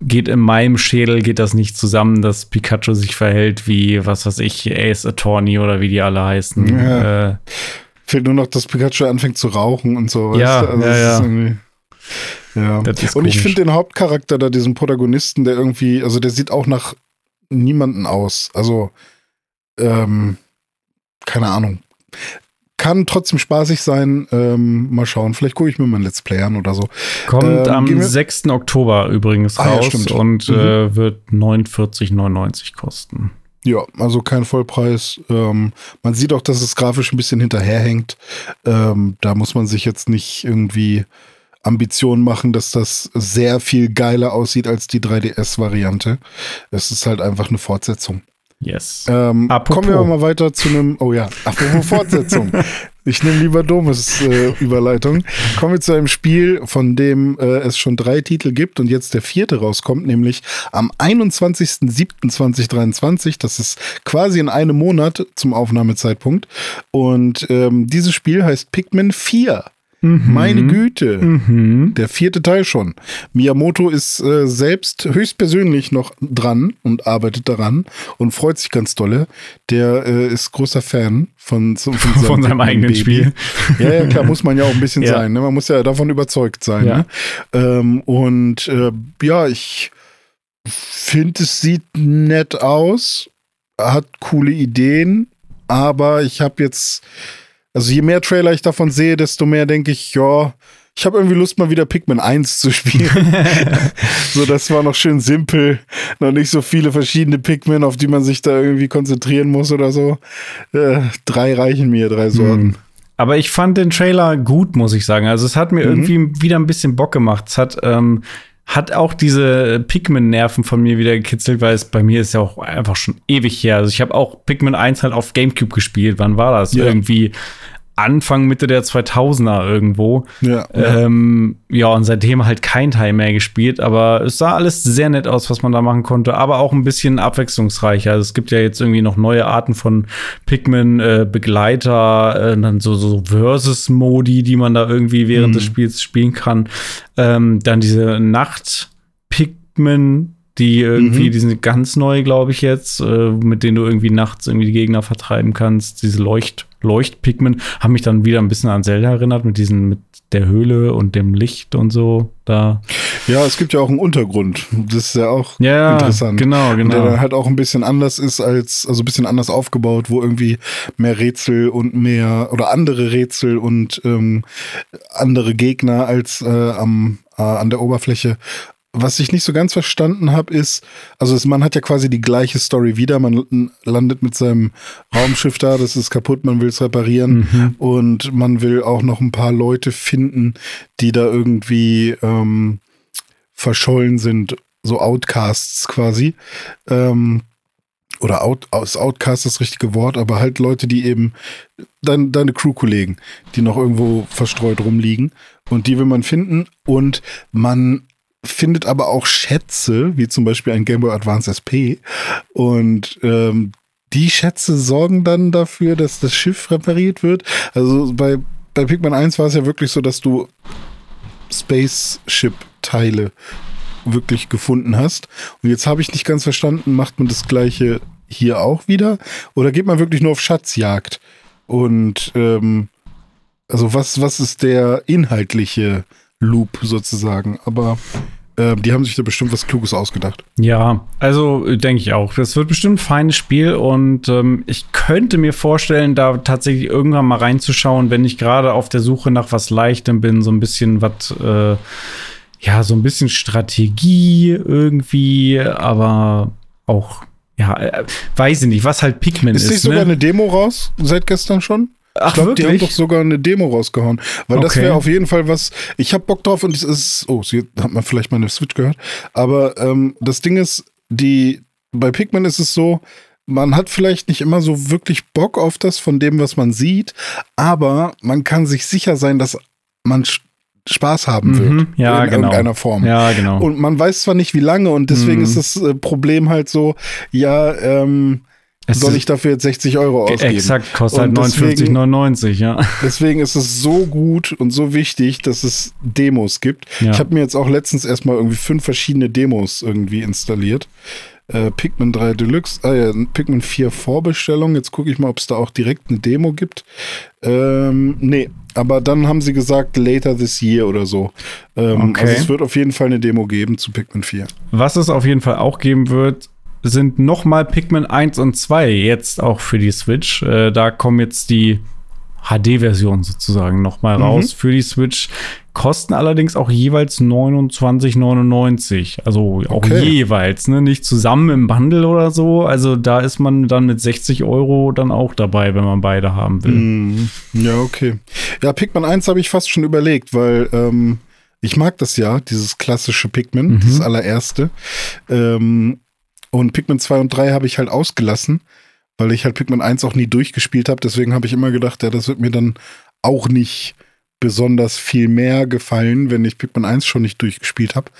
geht in meinem Schädel geht das nicht zusammen, dass Pikachu sich verhält wie, was weiß ich, Ace Attorney oder wie die alle heißen. Ja. Äh, Fehlt nur noch, dass Pikachu anfängt zu rauchen und so. Ja, also ja, ja. ja. und ich finde den Hauptcharakter da, diesen Protagonisten, der irgendwie, also der sieht auch nach niemanden aus. Also, ähm, keine Ahnung kann trotzdem spaßig sein. Ähm, mal schauen. Vielleicht gucke ich mir mal ein Let's Play an oder so. Kommt ähm, am 6. Oktober übrigens ah, raus ja, und mhm. äh, wird 49,99 kosten. Ja, also kein Vollpreis. Ähm, man sieht auch, dass es grafisch ein bisschen hinterherhängt. Ähm, da muss man sich jetzt nicht irgendwie Ambitionen machen, dass das sehr viel geiler aussieht als die 3DS-Variante. Es ist halt einfach eine Fortsetzung. Yes. Ähm, kommen wir mal weiter zu einem, oh ja, apropos Fortsetzung. ich nehme lieber Domes äh, Überleitung. Kommen wir zu einem Spiel, von dem äh, es schon drei Titel gibt und jetzt der vierte rauskommt, nämlich am 21.07.2023. Das ist quasi in einem Monat zum Aufnahmezeitpunkt. Und ähm, dieses Spiel heißt Pikmin 4. Mhm. Meine Güte. Mhm. Der vierte Teil schon. Miyamoto ist äh, selbst höchstpersönlich noch dran und arbeitet daran und freut sich ganz dolle. Der äh, ist großer Fan von, von, von, von seinem eigenen Baby. Spiel. Ja, ja, klar, muss man ja auch ein bisschen ja. sein. Ne? Man muss ja davon überzeugt sein. Ja. Ne? Ähm, und äh, ja, ich finde, es sieht nett aus, hat coole Ideen, aber ich habe jetzt also je mehr Trailer ich davon sehe, desto mehr denke ich, ja, ich habe irgendwie Lust, mal wieder Pikmin 1 zu spielen. so, das war noch schön simpel. Noch nicht so viele verschiedene Pikmin, auf die man sich da irgendwie konzentrieren muss oder so. Äh, drei reichen mir, drei Sorten. Hm. Aber ich fand den Trailer gut, muss ich sagen. Also es hat mir mhm. irgendwie wieder ein bisschen Bock gemacht. Es hat ähm, hat auch diese Pikmin-Nerven von mir wieder gekitzelt, weil es bei mir ist ja auch einfach schon ewig her. Also ich habe auch Pikmin 1 halt auf Gamecube gespielt. Wann war das? Ja. Irgendwie Anfang, Mitte der 2000er irgendwo. Ja, ähm, ja. und seitdem halt kein Teil mehr gespielt, aber es sah alles sehr nett aus, was man da machen konnte, aber auch ein bisschen abwechslungsreicher. Also es gibt ja jetzt irgendwie noch neue Arten von Pikmin, äh, Begleiter, äh, dann so, so Versus-Modi, die man da irgendwie während mhm. des Spiels spielen kann. Ähm, dann diese Nacht-Pikmin, die irgendwie, mhm. die sind ganz neu, glaube ich, jetzt, äh, mit denen du irgendwie nachts irgendwie die Gegner vertreiben kannst. Diese Leucht, Leuchtpigment haben mich dann wieder ein bisschen an Zelda erinnert, mit diesen, mit der Höhle und dem Licht und so da. Ja, es gibt ja auch einen Untergrund. Das ist ja auch ja, interessant. Genau, genau. Der dann halt auch ein bisschen anders ist als, also ein bisschen anders aufgebaut, wo irgendwie mehr Rätsel und mehr oder andere Rätsel und ähm, andere Gegner als äh, am, äh, an der Oberfläche was ich nicht so ganz verstanden habe, ist, also man hat ja quasi die gleiche Story wieder. Man landet mit seinem Raumschiff da, das ist kaputt, man will es reparieren mhm. und man will auch noch ein paar Leute finden, die da irgendwie ähm, verschollen sind, so Outcasts quasi. Ähm, oder Out, aus Outcast das richtige Wort, aber halt Leute, die eben dein, deine Crew-Kollegen, die noch irgendwo verstreut rumliegen und die will man finden und man findet aber auch Schätze, wie zum Beispiel ein Game Boy Advance SP. Und ähm, die Schätze sorgen dann dafür, dass das Schiff repariert wird. Also bei, bei Pikmin 1 war es ja wirklich so, dass du Spaceship-Teile wirklich gefunden hast. Und jetzt habe ich nicht ganz verstanden, macht man das gleiche hier auch wieder? Oder geht man wirklich nur auf Schatzjagd? Und ähm, also was, was ist der inhaltliche Loop sozusagen? Aber ähm, die haben sich da bestimmt was Kluges ausgedacht. Ja, also äh, denke ich auch. Das wird bestimmt ein feines Spiel und ähm, ich könnte mir vorstellen, da tatsächlich irgendwann mal reinzuschauen, wenn ich gerade auf der Suche nach was Leichtem bin, so ein bisschen was, äh, ja, so ein bisschen Strategie irgendwie, aber auch ja, äh, weiß ich nicht, was halt Pikmin ist. Ist nicht sogar ne? eine Demo raus seit gestern schon? Ach, ich glaube, die haben doch sogar eine Demo rausgehauen. Weil okay. das wäre auf jeden Fall was. Ich habe Bock drauf und es ist. Oh, sie hat man vielleicht meine Switch gehört. Aber ähm, das Ding ist, die bei Pikmin ist es so, man hat vielleicht nicht immer so wirklich Bock auf das von dem, was man sieht, aber man kann sich sicher sein, dass man Spaß haben wird. Mhm, ja, in genau. irgendeiner Form. Ja, genau. Und man weiß zwar nicht, wie lange, und deswegen mhm. ist das äh, Problem halt so, ja, ähm, es soll ich dafür jetzt 60 Euro ausgeben? Exakt, kostet halt 49,99, ja. Deswegen ist es so gut und so wichtig, dass es Demos gibt. Ja. Ich habe mir jetzt auch letztens erstmal irgendwie fünf verschiedene Demos irgendwie installiert. Äh, Pikmin 3 Deluxe, ja, Pikmin 4 Vorbestellung. Jetzt gucke ich mal, ob es da auch direkt eine Demo gibt. Ähm, nee, aber dann haben sie gesagt, later this year oder so. Ähm, okay. Also es wird auf jeden Fall eine Demo geben zu Pikmin 4. Was es auf jeden Fall auch geben wird, sind noch mal Pikmin 1 und 2 jetzt auch für die Switch. Äh, da kommen jetzt die HD-Version sozusagen noch mal mhm. raus für die Switch. Kosten allerdings auch jeweils 29,99. Also auch okay. jeweils, ne? Nicht zusammen im Bundle oder so. Also da ist man dann mit 60 Euro dann auch dabei, wenn man beide haben will. Mhm. Ja, okay. Ja, Pikmin 1 habe ich fast schon überlegt, weil ähm, ich mag das ja, dieses klassische Pikmin, mhm. das allererste. Ähm, und Pikmin 2 und 3 habe ich halt ausgelassen, weil ich halt Pikmin 1 auch nie durchgespielt habe. Deswegen habe ich immer gedacht, ja, das wird mir dann auch nicht besonders viel mehr gefallen, wenn ich Pikmin 1 schon nicht durchgespielt habe.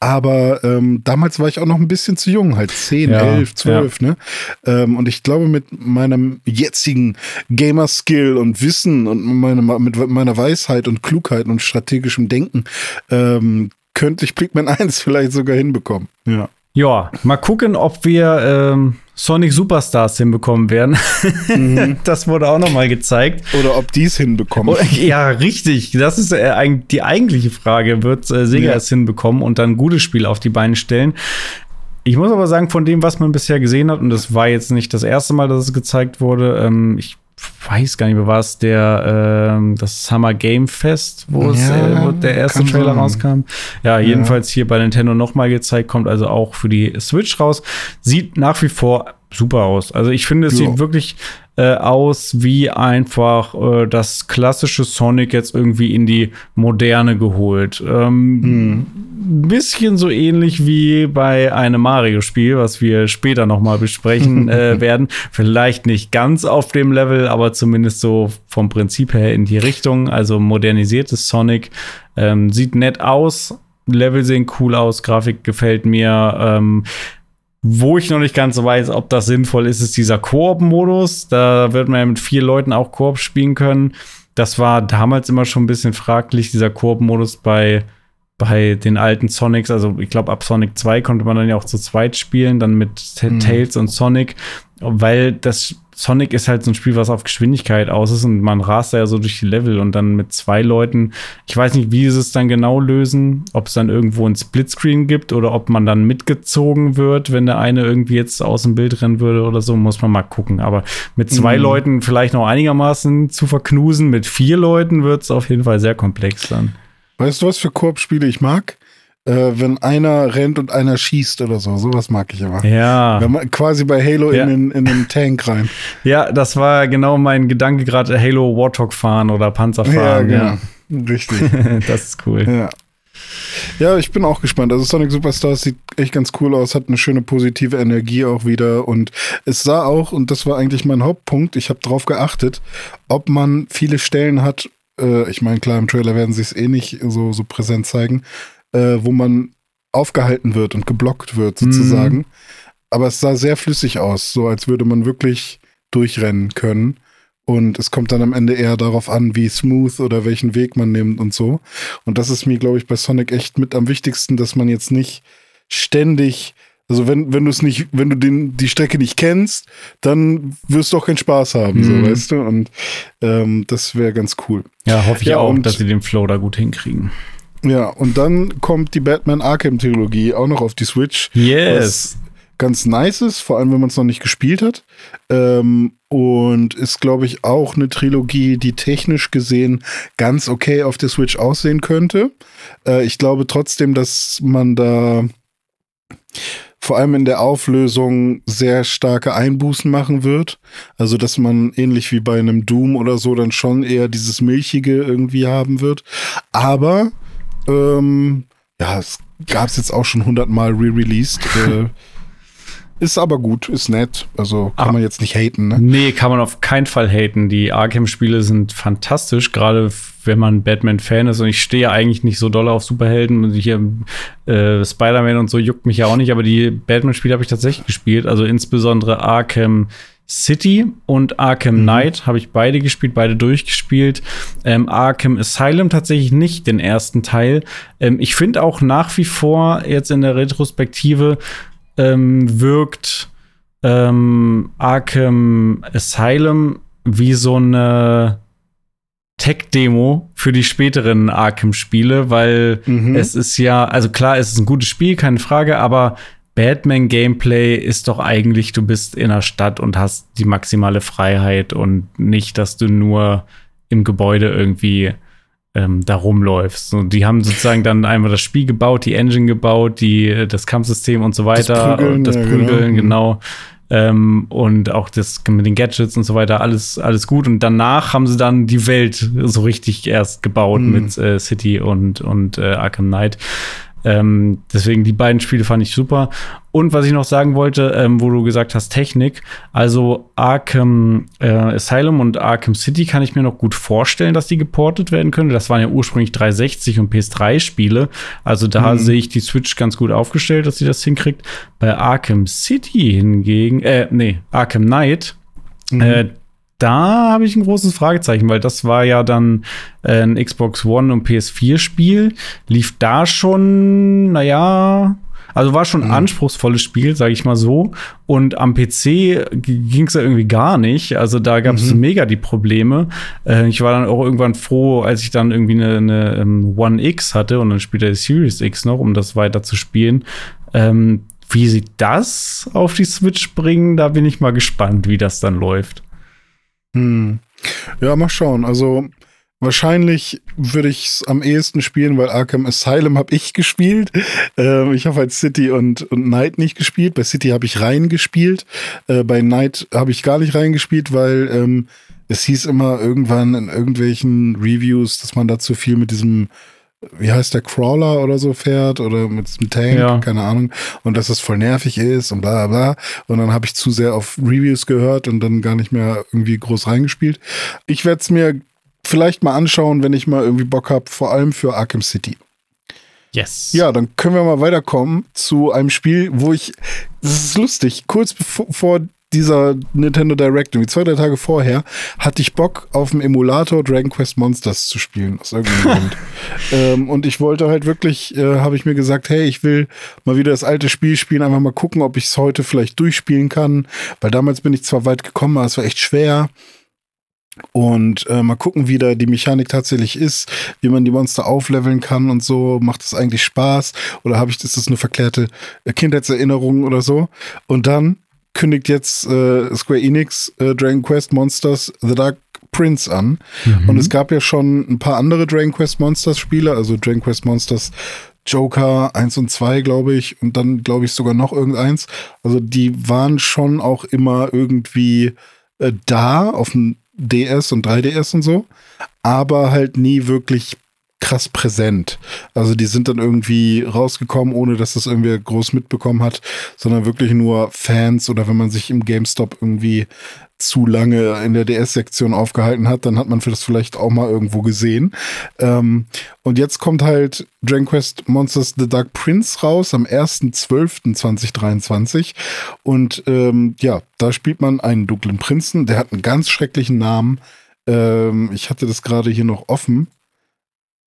Aber ähm, damals war ich auch noch ein bisschen zu jung, halt 10, ja, 11, 12, ja. ne? Ähm, und ich glaube, mit meinem jetzigen Gamer-Skill und Wissen und meine, mit meiner Weisheit und Klugheit und strategischem Denken ähm, könnte ich Pikmin 1 vielleicht sogar hinbekommen. Ja. Ja, mal gucken, ob wir ähm, Sonic Superstars hinbekommen werden. Mhm. das wurde auch noch mal gezeigt. Oder ob die es hinbekommen. Oder, ja, richtig. Das ist äh, die eigentliche Frage. Wird äh, Sega ja. es hinbekommen und dann ein gutes Spiel auf die Beine stellen? Ich muss aber sagen, von dem, was man bisher gesehen hat, und das war jetzt nicht das erste Mal, dass es gezeigt wurde, ähm, ich weiß gar nicht mehr, war es der ähm, das Summer Game Fest, wo, es, äh, wo der erste Trailer sein. rauskam. Ja, jedenfalls ja. hier bei Nintendo nochmal gezeigt, kommt also auch für die Switch raus. Sieht nach wie vor super aus. Also ich finde, es ja. sieht wirklich äh, aus wie einfach äh, das klassische Sonic jetzt irgendwie in die Moderne geholt. Ähm, hm. Bisschen so ähnlich wie bei einem Mario-Spiel, was wir später noch mal besprechen äh, werden. Vielleicht nicht ganz auf dem Level, aber zumindest so vom Prinzip her in die Richtung. Also modernisiertes Sonic. Ähm, sieht nett aus. Level sehen cool aus, Grafik gefällt mir. Ähm, wo ich noch nicht ganz weiß, ob das sinnvoll ist, ist dieser Koop-Modus. Da wird man ja mit vier Leuten auch Koop spielen können. Das war damals immer schon ein bisschen fraglich, dieser Koop-Modus bei, bei den alten Sonics. Also ich glaube, ab Sonic 2 konnte man dann ja auch zu zweit spielen, dann mit mhm. Tails und Sonic, weil das Sonic ist halt so ein Spiel, was auf Geschwindigkeit aus ist und man rast da ja so durch die Level und dann mit zwei Leuten, ich weiß nicht, wie sie es dann genau lösen, ob es dann irgendwo ein Splitscreen gibt oder ob man dann mitgezogen wird, wenn der eine irgendwie jetzt aus dem Bild rennen würde oder so, muss man mal gucken. Aber mit zwei mhm. Leuten vielleicht noch einigermaßen zu verknusen, mit vier Leuten wird es auf jeden Fall sehr komplex dann. Weißt du, was für Koop-Spiele ich mag? Äh, wenn einer rennt und einer schießt oder so. Sowas mag ich immer. Ja. Wenn man quasi bei Halo ja. in, den, in den Tank rein. Ja, das war genau mein Gedanke gerade, Halo Warthog fahren oder Panzer fahren. Ja, genau. Ja. Richtig. das ist cool. Ja. Ja, ich bin auch gespannt. Also Sonic Superstars sieht echt ganz cool aus, hat eine schöne positive Energie auch wieder und es sah auch, und das war eigentlich mein Hauptpunkt, ich habe drauf geachtet, ob man viele Stellen hat, äh, ich meine, klar, im Trailer werden sie es eh nicht so, so präsent zeigen, äh, wo man aufgehalten wird und geblockt wird, sozusagen. Mhm. Aber es sah sehr flüssig aus, so als würde man wirklich durchrennen können. Und es kommt dann am Ende eher darauf an, wie smooth oder welchen Weg man nimmt und so. Und das ist mir, glaube ich, bei Sonic echt mit am wichtigsten, dass man jetzt nicht ständig, also wenn, wenn du es nicht, wenn du den, die Strecke nicht kennst, dann wirst du auch keinen Spaß haben, mhm. so weißt du. Und ähm, das wäre ganz cool. Ja, hoffe ich ja, auch, dass sie den Flow da gut hinkriegen. Ja, und dann kommt die Batman Arkham Trilogie auch noch auf die Switch. Yes. ganz nice ist, vor allem wenn man es noch nicht gespielt hat. Ähm, und ist, glaube ich, auch eine Trilogie, die technisch gesehen ganz okay auf der Switch aussehen könnte. Äh, ich glaube trotzdem, dass man da vor allem in der Auflösung sehr starke Einbußen machen wird. Also, dass man ähnlich wie bei einem Doom oder so dann schon eher dieses Milchige irgendwie haben wird. Aber ähm, ja, es gab es jetzt auch schon hundertmal re-released. äh, ist aber gut, ist nett. Also kann ah, man jetzt nicht haten, ne? Nee, kann man auf keinen Fall haten. Die Arkham-Spiele sind fantastisch, gerade wenn man Batman-Fan ist. Und ich stehe ja eigentlich nicht so doll auf Superhelden. Und hier äh, Spider-Man und so juckt mich ja auch nicht, aber die Batman-Spiele habe ich tatsächlich gespielt. Also insbesondere Arkham City und Arkham mhm. Knight habe ich beide gespielt, beide durchgespielt. Ähm, Arkham Asylum tatsächlich nicht, den ersten Teil. Ähm, ich finde auch nach wie vor jetzt in der Retrospektive ähm, wirkt ähm, Arkham Asylum wie so eine Tech-Demo für die späteren Arkham-Spiele, weil mhm. es ist ja, also klar, es ist ein gutes Spiel, keine Frage, aber Batman-Gameplay ist doch eigentlich, du bist in der Stadt und hast die maximale Freiheit und nicht, dass du nur im Gebäude irgendwie ähm, da rumläufst. Und die haben sozusagen dann einmal das Spiel gebaut, die Engine gebaut, die, das Kampfsystem und so weiter. Das Prügeln, das Prügeln ja, genau. genau. Ähm, und auch das mit den Gadgets und so weiter, alles, alles gut. Und danach haben sie dann die Welt so richtig erst gebaut mhm. mit äh, City und, und äh, Arkham Knight. Ähm, deswegen die beiden Spiele fand ich super. Und was ich noch sagen wollte, ähm, wo du gesagt hast, Technik, also Arkham äh, Asylum und Arkham City kann ich mir noch gut vorstellen, dass die geportet werden können. Das waren ja ursprünglich 360 und PS3-Spiele. Also da mhm. sehe ich die Switch ganz gut aufgestellt, dass sie das hinkriegt. Bei Arkham City hingegen, äh, nee, Arkham Knight, mhm. äh, da habe ich ein großes Fragezeichen, weil das war ja dann äh, ein Xbox One und PS4-Spiel. Lief da schon, naja, also war schon ein mhm. anspruchsvolles Spiel, sage ich mal so. Und am PC ging es ja irgendwie gar nicht. Also da gab es mhm. mega die Probleme. Äh, ich war dann auch irgendwann froh, als ich dann irgendwie eine, eine um, ähm, One X hatte und dann später die Series X noch, um das weiter zu spielen. Ähm, wie sie das auf die Switch bringen, da bin ich mal gespannt, wie das dann läuft. Hm. Ja, mal schauen. Also wahrscheinlich würde ich es am ehesten spielen, weil Arkham Asylum habe ich gespielt. Ähm, ich habe halt City und, und Night nicht gespielt. Bei City habe ich reingespielt. Äh, bei Night habe ich gar nicht reingespielt, weil ähm, es hieß immer irgendwann in irgendwelchen Reviews, dass man da zu viel mit diesem wie heißt der Crawler oder so fährt oder mit einem Tank, ja. keine Ahnung, und dass es voll nervig ist und bla bla. Und dann habe ich zu sehr auf Reviews gehört und dann gar nicht mehr irgendwie groß reingespielt. Ich werde es mir vielleicht mal anschauen, wenn ich mal irgendwie Bock habe, vor allem für Arkham City. Yes. Ja, dann können wir mal weiterkommen zu einem Spiel, wo ich, das ist lustig, kurz bevor dieser Nintendo Direct, irgendwie zwei, drei Tage vorher, hatte ich Bock auf dem Emulator Dragon Quest Monsters zu spielen, aus irgendeinem Grund. Ähm, und ich wollte halt wirklich, äh, habe ich mir gesagt, hey, ich will mal wieder das alte Spiel spielen, einfach mal gucken, ob ich es heute vielleicht durchspielen kann, weil damals bin ich zwar weit gekommen, aber es war echt schwer. Und äh, mal gucken, wie da die Mechanik tatsächlich ist, wie man die Monster aufleveln kann und so. Macht es eigentlich Spaß? Oder habe ich, ist das eine verklärte Kindheitserinnerung oder so? Und dann kündigt jetzt äh, Square Enix äh, Dragon Quest Monsters The Dark Prince an. Mhm. Und es gab ja schon ein paar andere Dragon Quest Monsters Spiele, also Dragon Quest Monsters Joker 1 und 2, glaube ich, und dann, glaube ich, sogar noch irgendeins. Also die waren schon auch immer irgendwie äh, da auf dem DS und 3DS und so, aber halt nie wirklich krass präsent. Also die sind dann irgendwie rausgekommen, ohne dass das irgendwer groß mitbekommen hat, sondern wirklich nur Fans oder wenn man sich im GameStop irgendwie zu lange in der DS-Sektion aufgehalten hat, dann hat man für das vielleicht auch mal irgendwo gesehen. Ähm, und jetzt kommt halt Dragon Quest Monsters The Dark Prince raus am 1.12.2023. Und ähm, ja, da spielt man einen dunklen Prinzen, der hat einen ganz schrecklichen Namen. Ähm, ich hatte das gerade hier noch offen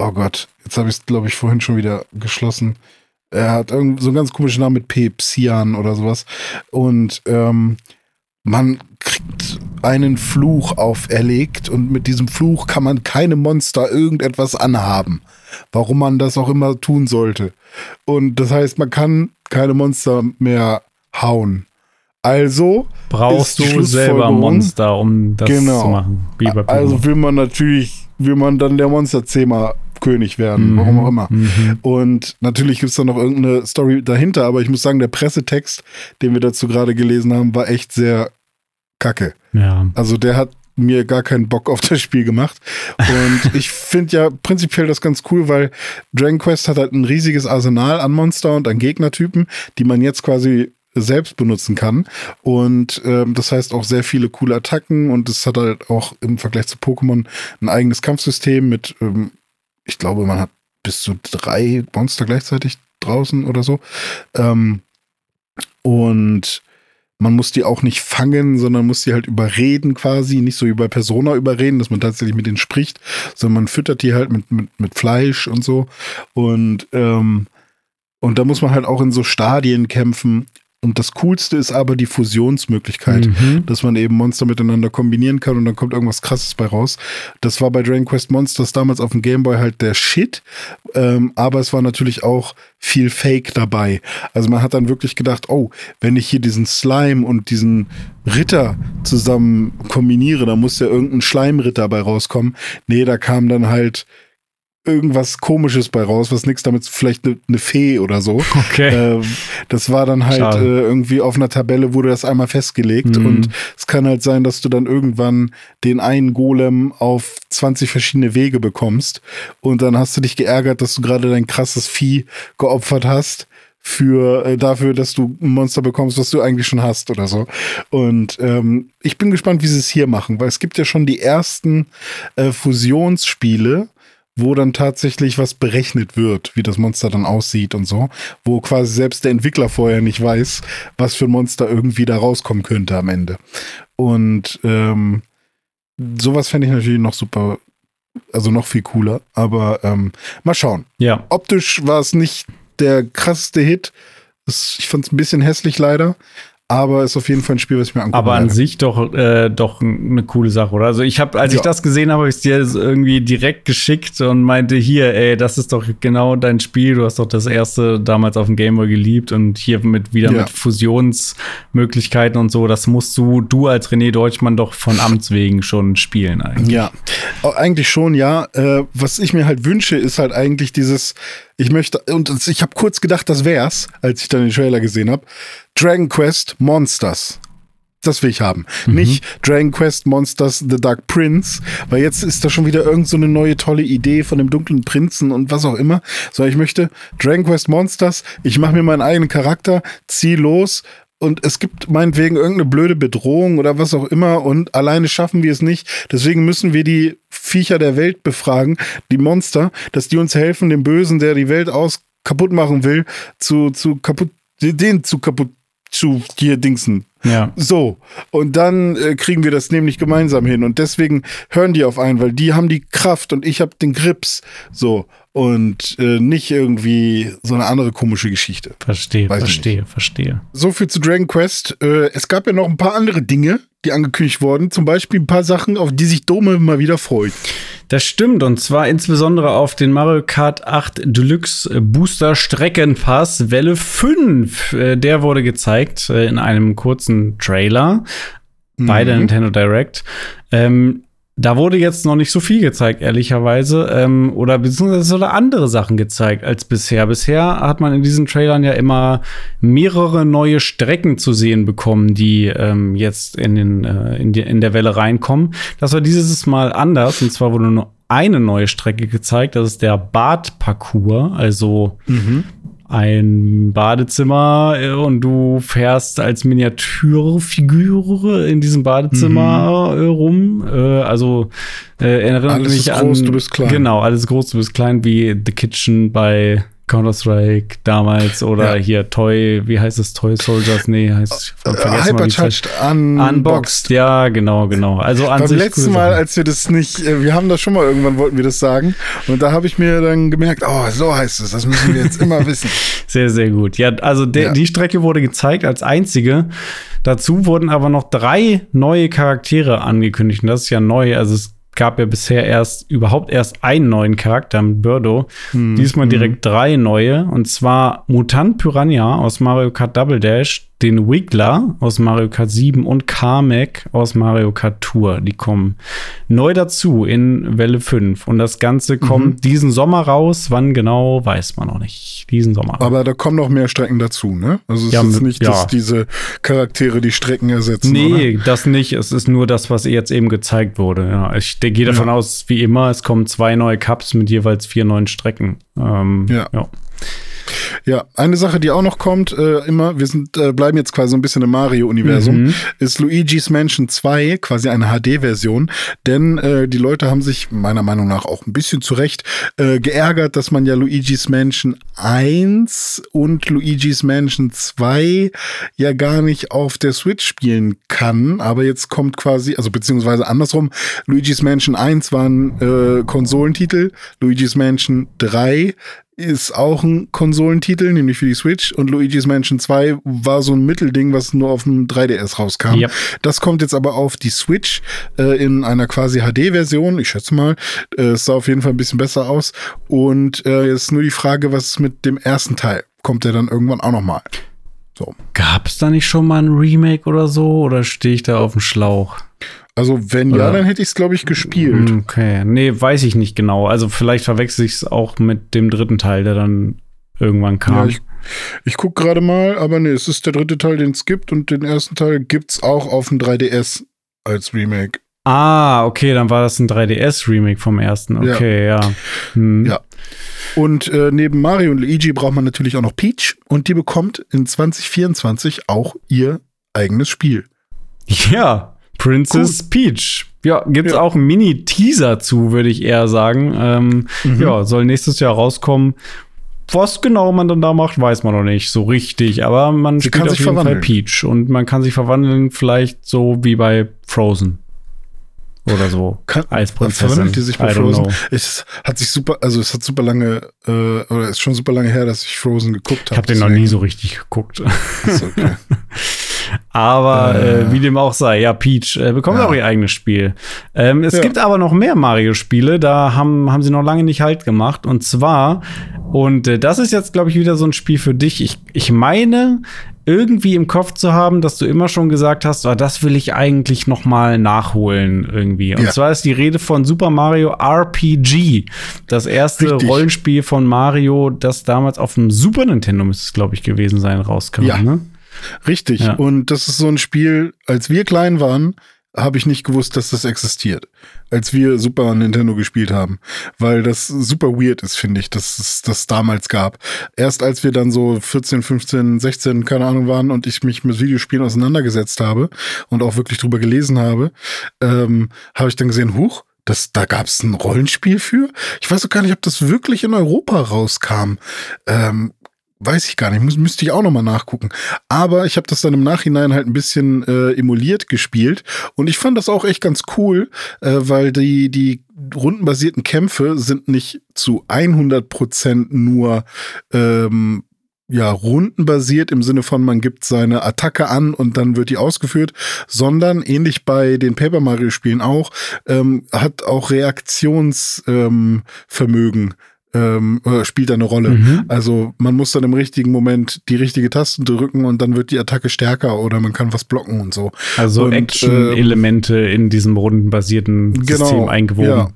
oh Gott, jetzt habe ich es, glaube ich, vorhin schon wieder geschlossen. Er hat irgend so einen ganz komischen Namen mit P, Psian oder sowas. Und ähm, man kriegt einen Fluch auferlegt und mit diesem Fluch kann man keine Monster irgendetwas anhaben. Warum man das auch immer tun sollte. Und das heißt, man kann keine Monster mehr hauen. Also brauchst du selber Monster, um das genau, zu machen. also will man natürlich, will man dann der Monster-Thema König werden, mhm. warum auch immer. Mhm. Und natürlich gibt es da noch irgendeine Story dahinter, aber ich muss sagen, der Pressetext, den wir dazu gerade gelesen haben, war echt sehr kacke. Ja. Also der hat mir gar keinen Bock auf das Spiel gemacht. Und ich finde ja prinzipiell das ganz cool, weil Dragon Quest hat halt ein riesiges Arsenal an Monster und an Gegnertypen, die man jetzt quasi selbst benutzen kann. Und ähm, das heißt auch sehr viele coole Attacken und es hat halt auch im Vergleich zu Pokémon ein eigenes Kampfsystem mit ähm, ich glaube, man hat bis zu drei Monster gleichzeitig draußen oder so. Ähm, und man muss die auch nicht fangen, sondern muss die halt überreden quasi. Nicht so bei Persona überreden, dass man tatsächlich mit denen spricht, sondern man füttert die halt mit, mit, mit Fleisch und so. Und, ähm, und da muss man halt auch in so Stadien kämpfen. Und das Coolste ist aber die Fusionsmöglichkeit, mhm. dass man eben Monster miteinander kombinieren kann und dann kommt irgendwas Krasses bei raus. Das war bei Dragon Quest Monsters damals auf dem Game Boy halt der Shit, ähm, aber es war natürlich auch viel Fake dabei. Also man hat dann wirklich gedacht, oh, wenn ich hier diesen Slime und diesen Ritter zusammen kombiniere, dann muss ja irgendein Schleimritter bei rauskommen. Nee, da kam dann halt irgendwas komisches bei raus, was nichts damit, vielleicht eine ne Fee oder so. Okay. Äh, das war dann halt äh, irgendwie auf einer Tabelle wurde das einmal festgelegt mhm. und es kann halt sein, dass du dann irgendwann den einen Golem auf 20 verschiedene Wege bekommst und dann hast du dich geärgert, dass du gerade dein krasses Vieh geopfert hast für äh, dafür, dass du ein Monster bekommst, was du eigentlich schon hast oder so. Und ähm, ich bin gespannt, wie sie es hier machen, weil es gibt ja schon die ersten äh, Fusionsspiele, wo dann tatsächlich was berechnet wird, wie das Monster dann aussieht und so, wo quasi selbst der Entwickler vorher nicht weiß, was für ein Monster irgendwie da rauskommen könnte am Ende. Und ähm, sowas fände ich natürlich noch super, also noch viel cooler, aber ähm, mal schauen. Ja. Optisch war es nicht der krasseste Hit. Ich fand es ein bisschen hässlich leider aber ist auf jeden Fall ein Spiel, was ich mir angucke. Aber an werde. sich doch, äh, doch eine coole Sache, oder? Also ich habe, als ja. ich das gesehen habe, habe ich es dir irgendwie direkt geschickt und meinte, hier, ey, das ist doch genau dein Spiel. Du hast doch das erste damals auf dem Gameboy geliebt und hier mit wieder ja. mit Fusionsmöglichkeiten und so. Das musst du, du als René Deutschmann doch von Amts wegen schon spielen eigentlich. Ja, eigentlich schon, ja. Äh, was ich mir halt wünsche, ist halt eigentlich dieses ich möchte, und ich habe kurz gedacht, das wär's, als ich dann den Trailer gesehen habe. Dragon Quest Monsters. Das will ich haben. Mhm. Nicht Dragon Quest Monsters The Dark Prince, weil jetzt ist da schon wieder irgend so eine neue tolle Idee von dem dunklen Prinzen und was auch immer. Sondern ich möchte Dragon Quest Monsters, ich mache mir meinen eigenen Charakter, zieh los, und es gibt meinetwegen irgendeine blöde Bedrohung oder was auch immer und alleine schaffen wir es nicht. Deswegen müssen wir die Viecher der Welt befragen, die Monster, dass die uns helfen, dem Bösen, der die Welt aus kaputt machen will, zu, zu kaputt, den zu kaputt zu hier Dingsen. Ja. So. Und dann äh, kriegen wir das nämlich gemeinsam hin. Und deswegen hören die auf einen, weil die haben die Kraft und ich habe den Grips. So und äh, nicht irgendwie so eine andere komische Geschichte. Verstehe, Weiß verstehe, verstehe. So viel zu Dragon Quest. Äh, es gab ja noch ein paar andere Dinge, die angekündigt wurden. Zum Beispiel ein paar Sachen, auf die sich Dome mal wieder freut. Das stimmt und zwar insbesondere auf den Mario Kart 8 Deluxe Booster Streckenpass Welle 5. Äh, der wurde gezeigt äh, in einem kurzen Trailer bei der mhm. Nintendo Direct. Ähm, da wurde jetzt noch nicht so viel gezeigt, ehrlicherweise. Ähm, oder beziehungsweise oder andere Sachen gezeigt als bisher. Bisher hat man in diesen Trailern ja immer mehrere neue Strecken zu sehen bekommen, die ähm, jetzt in, den, äh, in, die, in der Welle reinkommen. Das war dieses Mal anders. Und zwar wurde nur eine neue Strecke gezeigt. Das ist der Bad-Parcours. Also mhm ein Badezimmer äh, und du fährst als Miniaturfigur in diesem Badezimmer mhm. Äh, rum. Äh, also äh, erinnere alles mich ist an. Groß, du bist klein. Genau, alles groß, du bist klein, wie The Kitchen bei Counter-Strike damals oder ja. hier Toy, wie heißt es? Toy Soldiers? Nee, heißt uh, Hypercharged un Unboxed. Ja, genau, genau. Also an Beim letzten Mal, als wir das nicht, äh, wir haben das schon mal irgendwann wollten wir das sagen und da habe ich mir dann gemerkt, oh, so heißt es, das müssen wir jetzt immer wissen. Sehr, sehr gut. Ja, also ja. die Strecke wurde gezeigt als einzige. Dazu wurden aber noch drei neue Charaktere angekündigt und das ist ja neu. Also es gab ja bisher erst überhaupt erst einen neuen Charakter mit Birdo. Hm, Diesmal direkt hm. drei neue. Und zwar Mutant Piranha aus Mario Kart Double Dash, den Wiggler aus Mario Kart 7 und Kamek aus Mario Kart Tour. Die kommen neu dazu in Welle 5. Und das Ganze kommt mhm. diesen Sommer raus. Wann genau, weiß man noch nicht. Diesen Sommer. Aber da kommen noch mehr Strecken dazu, ne? Also es ja, ist nicht, dass ja. diese Charaktere die Strecken ersetzen. Nee, oder? das nicht. Es ist nur das, was jetzt eben gezeigt wurde. Ja, ich gehe davon aus, wie immer, es kommen zwei neue Cups mit jeweils vier neuen Strecken. Ähm, ja. Ja. Eine Sache, die auch noch kommt, äh, immer, wir sind, äh, bleiben jetzt quasi so ein bisschen im Mario-Universum, mhm. ist Luigi's Mansion 2, quasi eine HD-Version. Denn äh, die Leute haben sich meiner Meinung nach auch ein bisschen zurecht äh, geärgert, dass man ja Luigi's Mansion 1 und Luigi's Mansion 2 ja gar nicht auf der Switch spielen kann. Aber jetzt kommt quasi, also beziehungsweise andersrum, Luigi's Mansion 1 war ein äh, Konsolentitel, Luigi's Mansion 3 ist auch ein Konsolentitel, nämlich für die Switch. Und Luigi's Mansion 2 war so ein Mittelding, was nur auf dem 3DS rauskam. Yep. Das kommt jetzt aber auf die Switch äh, in einer quasi HD-Version. Ich schätze mal, äh, es sah auf jeden Fall ein bisschen besser aus. Und äh, jetzt ist nur die Frage, was mit dem ersten Teil? Kommt der dann irgendwann auch noch mal? So. Gab es da nicht schon mal ein Remake oder so? Oder stehe ich da auf dem Schlauch? Also wenn Oder? ja, dann hätte ich es, glaube ich, gespielt. Hm, okay, nee, weiß ich nicht genau. Also vielleicht verwechsel ich es auch mit dem dritten Teil, der dann irgendwann kam. Ja, ich, ich gucke gerade mal, aber nee, es ist der dritte Teil, den es gibt und den ersten Teil gibt es auch auf dem 3DS als Remake. Ah, okay, dann war das ein 3DS-Remake vom ersten. Okay, ja. Ja. Hm. ja. Und äh, neben Mario und Luigi braucht man natürlich auch noch Peach und die bekommt in 2024 auch ihr eigenes Spiel. Ja, Princess cool. Peach. Ja, gibt's ja. auch einen Mini-Teaser zu, würde ich eher sagen. Ähm, mhm. Ja, soll nächstes Jahr rauskommen. Was genau man dann da macht, weiß man noch nicht so richtig. Aber man Sie spielt auf jeden Fall Peach und man kann sich verwandeln, vielleicht so wie bei Frozen oder so. Kann, Eisprinzessin. Verwandelt die sich bei Frozen? Es hat sich super, also es hat super lange, äh, oder ist schon super lange her, dass ich Frozen geguckt habe. Ich habe den noch nie so richtig geguckt. Ist okay. aber äh. Äh, wie dem auch sei, ja, Peach äh, bekommt ja. auch ihr eigenes Spiel. Ähm, es ja. gibt aber noch mehr Mario-Spiele, da haben, haben sie noch lange nicht halt gemacht. Und zwar, und äh, das ist jetzt, glaube ich, wieder so ein Spiel für dich. Ich, ich meine, irgendwie im Kopf zu haben, dass du immer schon gesagt hast, oh, das will ich eigentlich noch mal nachholen irgendwie. Und ja. zwar ist die Rede von Super Mario RPG, das erste Richtig. Rollenspiel von Mario, das damals auf dem Super Nintendo müsste es glaube ich gewesen sein, rauskam. Ja. Ne? Richtig. Ja. Und das ist so ein Spiel, als wir klein waren, habe ich nicht gewusst, dass das existiert, als wir Super Nintendo gespielt haben, weil das super weird ist, finde ich, dass es das damals gab. Erst als wir dann so 14, 15, 16, keine Ahnung waren und ich mich mit Videospielen auseinandergesetzt habe und auch wirklich drüber gelesen habe, ähm, habe ich dann gesehen, huch, das, da gab es ein Rollenspiel für. Ich weiß auch gar nicht, ob das wirklich in Europa rauskam. Ähm, weiß ich gar nicht, Muss, müsste ich auch nochmal nachgucken. Aber ich habe das dann im Nachhinein halt ein bisschen äh, emuliert gespielt und ich fand das auch echt ganz cool, äh, weil die, die rundenbasierten Kämpfe sind nicht zu 100 Prozent nur ähm, ja, rundenbasiert im Sinne von, man gibt seine Attacke an und dann wird die ausgeführt, sondern ähnlich bei den Paper Mario Spielen auch, ähm, hat auch Reaktionsvermögen. Ähm, ähm, spielt da eine Rolle. Mhm. Also man muss dann im richtigen Moment die richtige Taste drücken und dann wird die Attacke stärker oder man kann was blocken und so. Also Action-Elemente ähm, in diesem rundenbasierten genau, System eingewoben. Ja.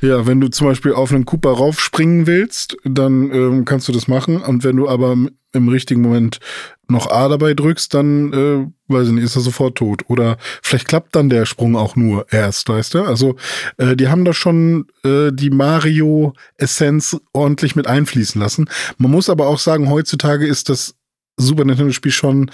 Ja, wenn du zum Beispiel auf einen Cooper raufspringen willst, dann ähm, kannst du das machen. Und wenn du aber im richtigen Moment noch A dabei drückst, dann, äh, weiß ich nicht, ist er sofort tot. Oder vielleicht klappt dann der Sprung auch nur erst, weißt du? Also, äh, die haben da schon äh, die Mario-Essenz ordentlich mit einfließen lassen. Man muss aber auch sagen, heutzutage ist das Super Nintendo-Spiel schon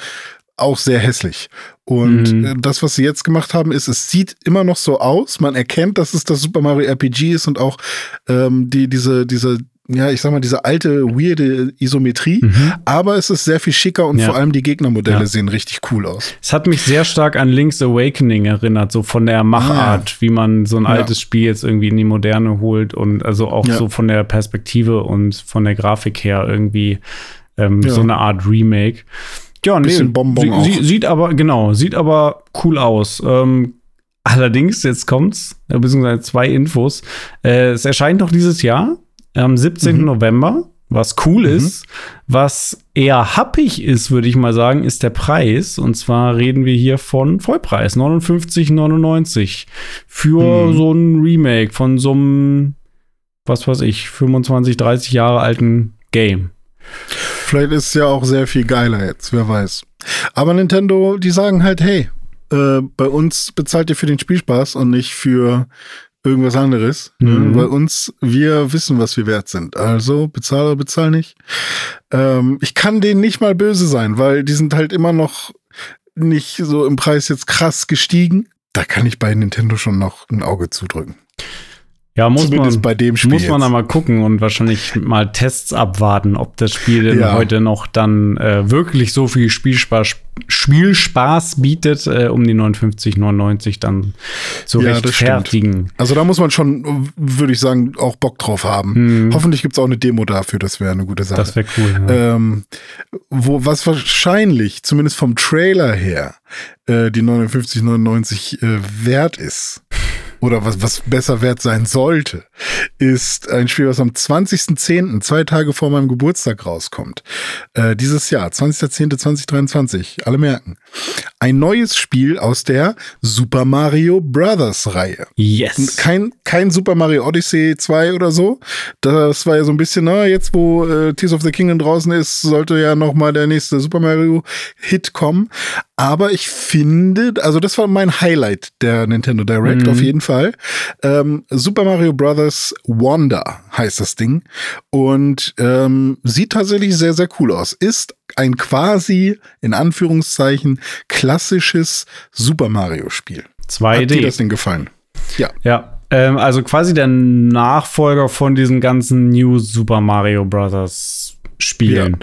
auch sehr hässlich. Und mhm. Äh, das, was sie jetzt gemacht haben, ist, es sieht immer noch so aus. Man erkennt, dass es das Super Mario RPG ist und auch ähm, die, diese, diese, ja, ich sag mal, diese alte, weirde Isometrie. Mhm. Aber es ist sehr viel schicker und ja. vor allem die Gegnermodelle ja. sehen richtig cool aus. Es hat mich sehr stark an Link's Awakening erinnert, so von der Machart, ah. wie man so ein altes Spiel jetzt irgendwie in die Moderne holt und also auch so von der Perspektive und von der Grafik her irgendwie ähm, so eine Art Remake. Ja, nee, bisschen Bonbon sie, auch. Sie, sieht aber, genau, sieht aber cool aus. Ähm, allerdings, jetzt kommt's, beziehungsweise zwei Infos. Äh, es erscheint noch dieses Jahr, am 17. Mhm. November. Was cool mhm. ist, was eher happig ist, würde ich mal sagen, ist der Preis. Und zwar reden wir hier von Vollpreis, 59,99 für mhm. so ein Remake von so einem, was weiß ich, 25, 30 Jahre alten Game. Vielleicht ist es ja auch sehr viel geiler jetzt, wer weiß. Aber Nintendo, die sagen halt, hey, äh, bei uns bezahlt ihr für den Spielspaß und nicht für irgendwas anderes. Ne? Mhm. Bei uns, wir wissen, was wir wert sind. Also bezahl oder bezahl nicht. Ähm, ich kann denen nicht mal böse sein, weil die sind halt immer noch nicht so im Preis jetzt krass gestiegen. Da kann ich bei Nintendo schon noch ein Auge zudrücken. Ja, muss Zumindest man, bei dem Spiel muss man da mal gucken und wahrscheinlich mal Tests abwarten, ob das Spiel ja. heute noch dann äh, wirklich so viel Spielspaß, Spielspaß bietet, äh, um die 59,99 dann zu ja, rechtfertigen. Also da muss man schon, würde ich sagen, auch Bock drauf haben. Hm. Hoffentlich gibt es auch eine Demo dafür, das wäre eine gute Sache. Das wäre cool. Ja. Ähm, wo, was wahrscheinlich, zumindest vom Trailer her, äh, die 59,99 äh, wert ist oder was, was besser wert sein sollte, ist ein Spiel, was am 20.10., zwei Tage vor meinem Geburtstag rauskommt. Äh, dieses Jahr, 20.10.2023, alle merken. Ein neues Spiel aus der Super Mario Brothers Reihe. Yes. Kein, kein Super Mario Odyssey 2 oder so. Das war ja so ein bisschen, na, jetzt wo äh, Tears of the Kingdom draußen ist, sollte ja noch mal der nächste Super Mario Hit kommen. Aber ich finde, also das war mein Highlight der Nintendo Direct mhm. auf jeden Fall. Ähm, Super Mario Bros. Wonder heißt das Ding und ähm, sieht tatsächlich sehr, sehr cool aus. Ist ein quasi, in Anführungszeichen, klassisches Super Mario Spiel. 2D. Hat dir das denn gefallen? Ja. Ja, ähm, also quasi der Nachfolger von diesen ganzen New Super Mario Bros. Spielen.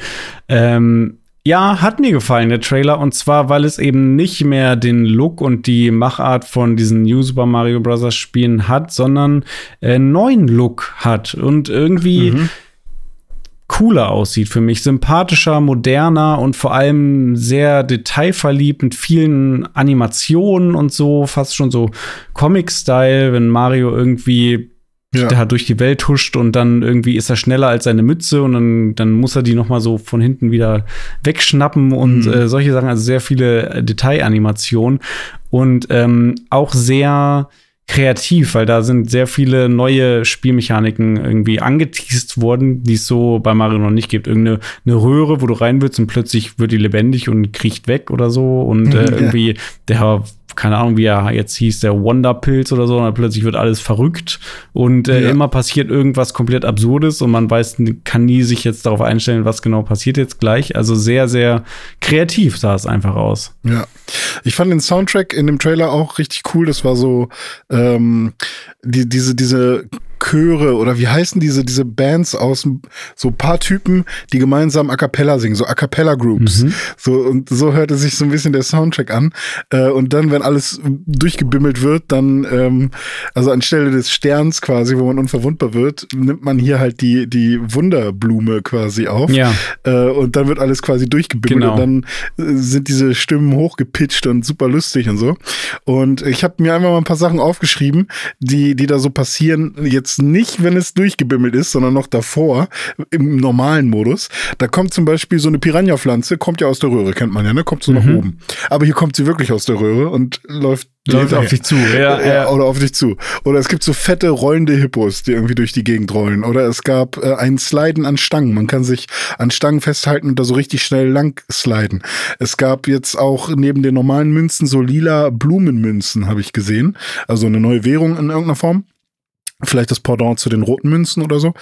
Ja. Ähm, ja, hat mir gefallen, der Trailer. Und zwar, weil es eben nicht mehr den Look und die Machart von diesen New Super Mario Bros. Spielen hat, sondern einen neuen Look hat. Und irgendwie mhm. cooler aussieht für mich. Sympathischer, moderner und vor allem sehr detailverliebt mit vielen Animationen und so. Fast schon so Comic-Style, wenn Mario irgendwie ja. der durch die Welt huscht und dann irgendwie ist er schneller als seine Mütze und dann, dann muss er die noch mal so von hinten wieder wegschnappen und mhm. äh, solche Sachen. Also sehr viele äh, Detailanimationen und ähm, auch sehr kreativ, weil da sind sehr viele neue Spielmechaniken irgendwie angeteased worden, die es so bei Mario noch nicht gibt. Irgendeine eine Röhre, wo du rein willst und plötzlich wird die lebendig und kriecht weg oder so. Und äh, irgendwie der keine Ahnung, wie er jetzt hieß, der Wonderpilz oder so, und dann plötzlich wird alles verrückt und äh, ja. immer passiert irgendwas komplett Absurdes und man weiß, kann nie sich jetzt darauf einstellen, was genau passiert jetzt gleich. Also sehr, sehr kreativ sah es einfach aus. Ja. Ich fand den Soundtrack in dem Trailer auch richtig cool. Das war so ähm, die, diese, diese Chöre oder wie heißen diese, diese Bands aus so ein paar Typen, die gemeinsam A Cappella singen, so A Cappella Groups. Mhm. So, und so hörte sich so ein bisschen der Soundtrack an. Äh, und dann, wenn alles durchgebimmelt wird, dann, ähm, also anstelle des Sterns quasi, wo man unverwundbar wird, nimmt man hier halt die, die Wunderblume quasi auf. Ja. Äh, und dann wird alles quasi durchgebimmelt genau. und dann äh, sind diese Stimmen hochgepitcht und super lustig und so. Und ich habe mir einfach mal ein paar Sachen aufgeschrieben, die, die da so passieren, jetzt jetzt nicht, wenn es durchgebimmelt ist, sondern noch davor, im normalen Modus. Da kommt zum Beispiel so eine Piranha-Pflanze, kommt ja aus der Röhre, kennt man ja, ne? Kommt so mhm. nach oben. Aber hier kommt sie wirklich aus der Röhre und läuft Läuft auf dich zu, ja, ja. Oder auf dich zu. Oder es gibt so fette rollende Hippos, die irgendwie durch die Gegend rollen. Oder es gab äh, ein Sliden an Stangen. Man kann sich an Stangen festhalten und da so richtig schnell lang sliden. Es gab jetzt auch neben den normalen Münzen so lila Blumenmünzen, habe ich gesehen. Also eine neue Währung in irgendeiner Form. Vielleicht das Pendant zu den roten Münzen oder so.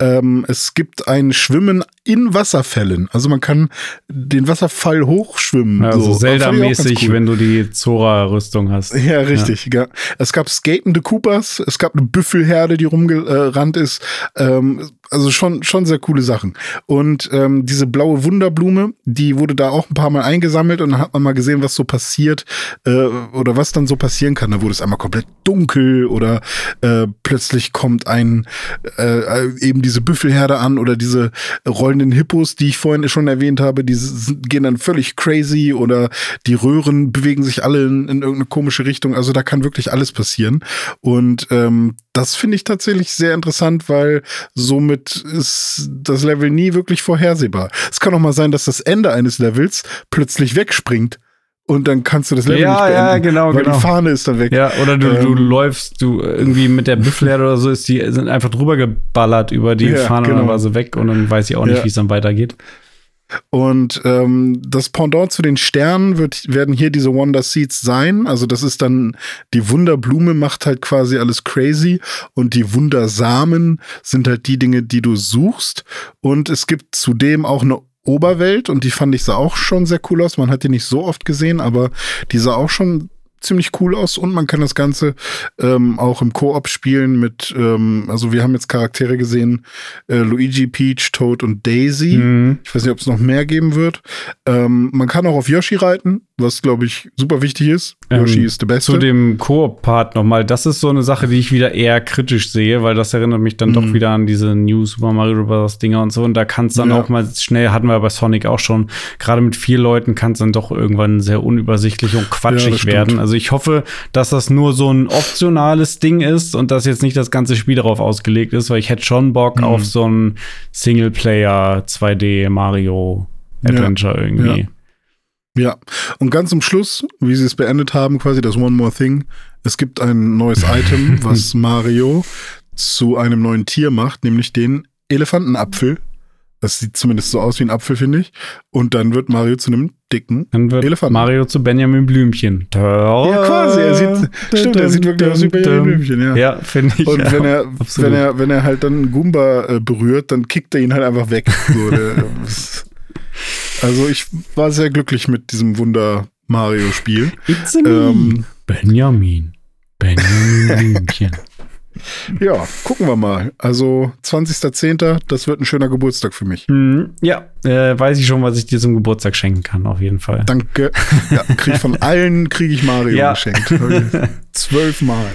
Ähm, es gibt ein Schwimmen in Wasserfällen. Also man kann den Wasserfall hochschwimmen. Also so. Zelda-mäßig, cool. wenn du die Zora-Rüstung hast. Ja, richtig. Ja. Es gab skatende Koopas, es gab eine Büffelherde, die rumgerannt ist. Ähm, also schon, schon sehr coole Sachen. Und ähm, diese blaue Wunderblume, die wurde da auch ein paar Mal eingesammelt und dann hat man mal gesehen, was so passiert äh, oder was dann so passieren kann. Da wurde es einmal komplett dunkel oder äh, plötzlich kommt ein äh, eben diese Büffelherde an oder diese rollenden Hippos, die ich vorhin schon erwähnt habe, die gehen dann völlig crazy oder die Röhren bewegen sich alle in, in irgendeine komische Richtung. Also da kann wirklich alles passieren. Und ähm, das finde ich tatsächlich sehr interessant, weil somit ist das Level nie wirklich vorhersehbar. Es kann auch mal sein, dass das Ende eines Levels plötzlich wegspringt und dann kannst du das Level ja, nicht beenden. Ja, genau, weil genau. die Fahne ist dann weg. Ja, oder du, ähm, du läufst, du irgendwie mit der Büffelherde oder so, ist die sind einfach drüber geballert über die ja, Fahne genau. und dann war sie weg und dann weiß ich auch nicht, ja. wie es dann weitergeht. Und ähm, das Pendant zu den Sternen wird, werden hier diese Wonder Seeds sein. Also das ist dann die Wunderblume macht halt quasi alles crazy und die Wundersamen sind halt die Dinge, die du suchst. Und es gibt zudem auch eine Oberwelt und die fand ich sah auch schon sehr cool aus. Man hat die nicht so oft gesehen, aber die sah auch schon ziemlich cool aus und man kann das Ganze ähm, auch im Koop spielen mit, ähm, also wir haben jetzt Charaktere gesehen, äh, Luigi, Peach, Toad und Daisy. Mhm. Ich weiß nicht, ob es noch mehr geben wird. Ähm, man kann auch auf Yoshi reiten, was glaube ich super wichtig ist. Ähm, Yoshi ist der Beste. Zu dem Koop-Part nochmal, das ist so eine Sache, die ich wieder eher kritisch sehe, weil das erinnert mich dann mhm. doch wieder an diese New Super Mario Bros. Dinger und so und da kann es dann ja. auch mal schnell, hatten wir bei Sonic auch schon, gerade mit vier Leuten kann es dann doch irgendwann sehr unübersichtlich und quatschig ja, werden. Also Also ich hoffe, dass das nur so ein optionales Ding ist und dass jetzt nicht das ganze Spiel darauf ausgelegt ist, weil ich hätte schon Bock mhm. auf so ein Singleplayer 2D Mario Adventure ja. irgendwie. Ja. Ja, und ganz zum Schluss, wie sie es beendet haben, quasi das One More Thing. Es gibt ein neues Item, was Mario zu einem neuen Tier macht, nämlich den Elefantenapfel. Das sieht zumindest so aus wie ein Apfel, finde ich. Und dann wird Mario zu einem dicken dann wird Elefanten. Mario zu Benjamin Blümchen. Ja, quasi. Er sieht, stimmt, er sieht wirklich aus wie Benjamin Blümchen, ja. Ja, finde ich. Und wenn er, wenn er, wenn er halt dann Goomba äh, berührt, dann kickt er ihn halt einfach weg. So, der, also ich war sehr glücklich mit diesem Wunder Mario-Spiel. It's ähm, Benjamin. Benjamin Blümchen. Ja, gucken wir mal. Also 20.10., das wird ein schöner Geburtstag für mich. Mhm, ja, äh, weiß ich schon, was ich dir zum Geburtstag schenken kann, auf jeden Fall. Danke. Ja, krieg von allen kriege ich Mario ja. geschenkt. Zwölfmal.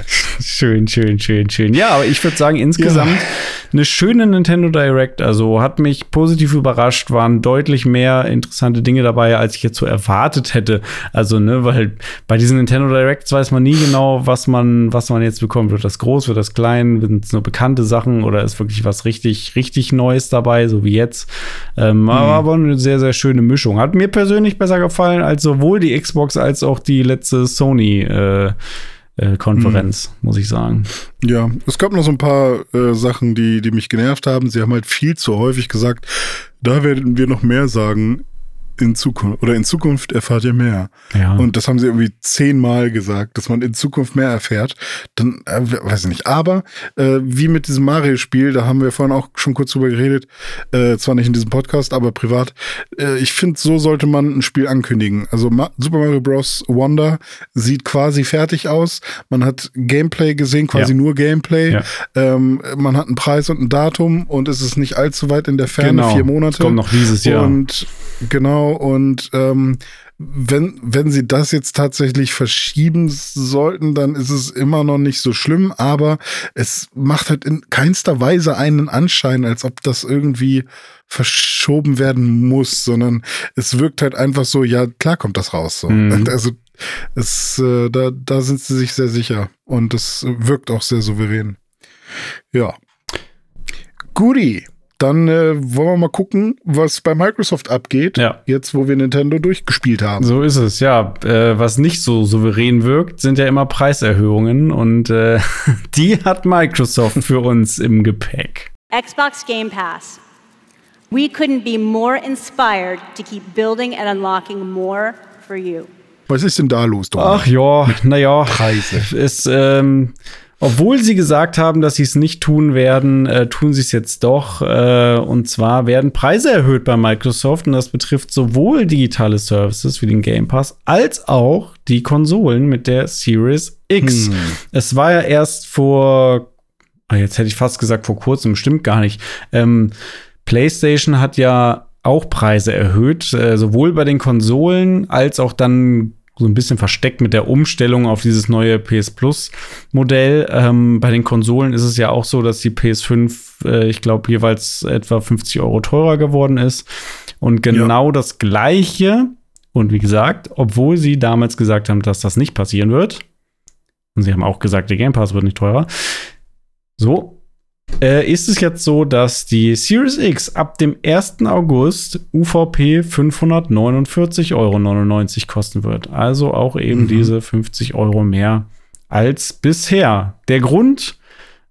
Schön, schön, schön, schön. Ja, aber ich würde sagen, insgesamt ja. Eine schöne Nintendo Direct. Also hat mich positiv überrascht, waren deutlich mehr interessante Dinge dabei, als ich jetzt so erwartet hätte. Also, ne, weil bei diesen Nintendo Directs weiß man nie genau, was man, was man jetzt bekommt. Wird das groß, wird das klein, sind es nur bekannte Sachen oder ist wirklich was richtig, richtig Neues dabei, so wie jetzt. Ähm, mhm. Aber eine sehr, sehr schöne Mischung. Hat mir persönlich besser gefallen als sowohl die Xbox als auch die letzte Sony. Äh, äh, Konferenz, mhm. muss ich sagen. Ja, es gab noch so ein paar äh, Sachen, die, die mich genervt haben. Sie haben halt viel zu häufig gesagt, da werden wir noch mehr sagen in Zukunft oder in Zukunft erfahrt ihr mehr. Ja. Und das haben sie irgendwie zehnmal gesagt, dass man in Zukunft mehr erfährt. Dann äh, weiß ich nicht. Aber äh, wie mit diesem Mario-Spiel, da haben wir vorhin auch schon kurz drüber geredet, äh, zwar nicht in diesem Podcast, aber privat. Äh, ich finde, so sollte man ein Spiel ankündigen. Also Ma Super Mario Bros. Wonder sieht quasi fertig aus. Man hat Gameplay gesehen, quasi ja. nur Gameplay. Ja. Ähm, man hat einen Preis und ein Datum und es ist nicht allzu weit in der Ferne, genau. vier Monate. kommt noch dieses Jahr. Und genau und ähm, wenn, wenn sie das jetzt tatsächlich verschieben sollten, dann ist es immer noch nicht so schlimm, aber es macht halt in keinster Weise einen Anschein, als ob das irgendwie verschoben werden muss, sondern es wirkt halt einfach so, ja, klar kommt das raus. So. Mhm. Also es, äh, da, da sind sie sich sehr sicher und es wirkt auch sehr souverän. Ja. Guti dann äh, wollen wir mal gucken, was bei Microsoft abgeht, ja. jetzt wo wir Nintendo durchgespielt haben. So ist es, ja. Äh, was nicht so souverän wirkt, sind ja immer Preiserhöhungen und äh, die hat Microsoft für uns im Gepäck. Xbox Game Pass. We couldn't be more inspired to keep building and unlocking more for you. Was ist denn da los, Donald? Ach ja, naja. Preise. Ist, ähm, obwohl sie gesagt haben, dass sie es nicht tun werden, äh, tun sie es jetzt doch. Äh, und zwar werden Preise erhöht bei Microsoft und das betrifft sowohl digitale Services wie den Game Pass als auch die Konsolen mit der Series X. Hm. Es war ja erst vor, ah, jetzt hätte ich fast gesagt vor kurzem, stimmt gar nicht. Ähm, PlayStation hat ja auch Preise erhöht, äh, sowohl bei den Konsolen als auch dann so ein bisschen versteckt mit der Umstellung auf dieses neue PS Plus Modell. Ähm, bei den Konsolen ist es ja auch so, dass die PS5, äh, ich glaube, jeweils etwa 50 Euro teurer geworden ist. Und genau ja. das Gleiche. Und wie gesagt, obwohl sie damals gesagt haben, dass das nicht passieren wird, und sie haben auch gesagt, der Game Pass wird nicht teurer. So, äh, ist es jetzt so, dass die Series X ab dem 1. August UVP 549,99 Euro kosten wird. Also auch eben mhm. diese 50 Euro mehr als bisher. Der Grund,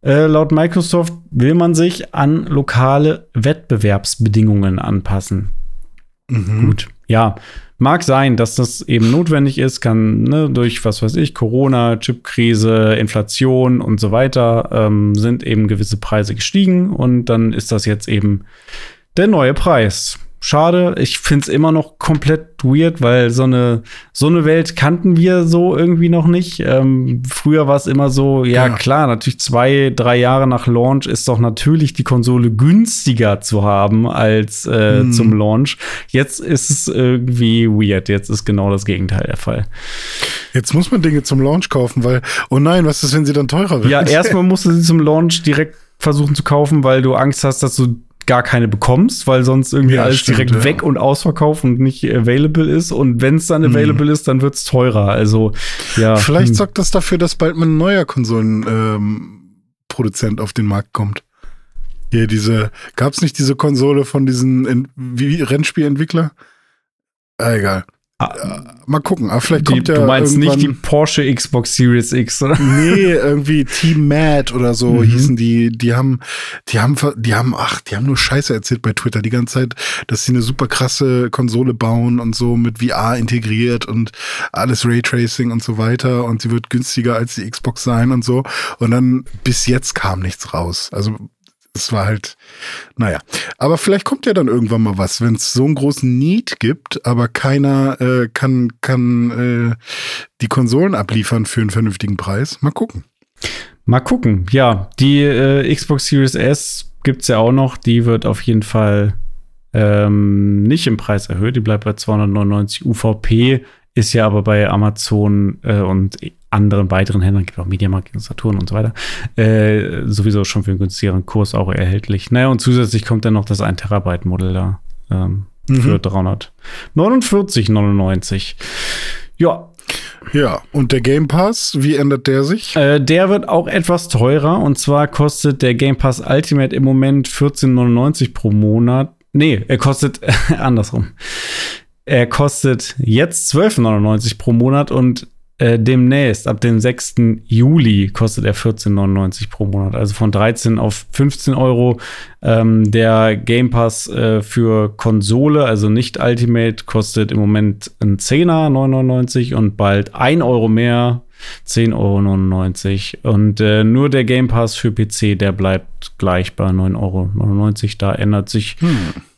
äh, laut Microsoft will man sich an lokale Wettbewerbsbedingungen anpassen. Mhm. Gut, ja, Mag sein, dass das eben notwendig ist, kann ne, durch, was weiß ich, Corona, Chipkrise, Inflation und so weiter, ähm, sind eben gewisse Preise gestiegen und dann ist das jetzt eben der neue Preis schade. Ich finde es immer noch komplett weird, weil so eine, so eine Welt kannten wir so irgendwie noch nicht. Ähm, früher war es immer so, ja, ja, klar, natürlich zwei, drei Jahre nach Launch ist doch natürlich die Konsole günstiger zu haben als äh, hm. zum Launch. Jetzt ist es irgendwie weird. Jetzt ist genau das Gegenteil der Fall. Jetzt muss man Dinge zum Launch kaufen, weil, oh nein, was ist, wenn sie dann teurer werden? Ja, erstmal musst du sie zum Launch direkt versuchen zu kaufen, weil du Angst hast, dass du gar keine bekommst, weil sonst irgendwie Ja, alles stimmt, direkt ja. weg und ausverkauft und nicht available ist. Und wenn es dann available ist, dann wird's teurer. Also ja. Vielleicht hm. sorgt das dafür, dass bald mal ein neuer Konsolenproduzent ähm, auf den Markt kommt. Hier diese, gab's nicht diese Konsole von diesen Ent wie, Rennspielentwickler? Ah, egal. Ah, Mal gucken, aber vielleicht die, kommt ja du meinst nicht die Porsche Xbox Series X, oder? Nee, irgendwie Team Mad oder so Mhm. hießen die. Die haben, die haben, die haben, ach, die haben nur Scheiße erzählt bei Twitter die ganze Zeit, dass sie eine super krasse Konsole bauen und so mit VR integriert und alles Raytracing und so weiter und sie wird günstiger als die Xbox sein und so. Und dann bis jetzt kam nichts raus. Also es war halt, naja. Aber vielleicht kommt ja dann irgendwann mal was, wenn es so einen großen Need gibt, aber keiner äh, kann, kann äh, die Konsolen abliefern für einen vernünftigen Preis. Mal gucken. Mal gucken. Ja, die äh, Xbox Series S gibt's ja auch noch. Die wird auf jeden Fall ähm, nicht im Preis erhöht. Die bleibt bei 299 UVP. Ist ja aber bei Amazon äh, und anderen weiteren Händlern, gibt auch Mediamarkt, Saturn und so weiter, äh, sowieso schon für einen günstigeren Kurs auch erhältlich. Naja, und zusätzlich kommt dann noch das 1 Terabyte Modell da ähm, für 349,99. Ja, Ja, und der Game Pass, wie ändert der sich? äh, der wird auch etwas teurer und zwar kostet der Game Pass Ultimate im Moment 14,99 pro Monat. Nee, er kostet andersrum. Er kostet jetzt 12,99 pro Monat und äh, demnächst, ab dem 6. Juli, kostet er 14,99 pro Monat. Also von 13 auf 15 Euro. Ähm, der Game Pass äh, für Konsole, also nicht Ultimate, kostet im Moment ein 10er 9,99 und bald 1 Euro mehr. 10,99 Euro. Und äh, nur der Game Pass für PC, der bleibt gleich bei 9,99 Euro. Da ändert sich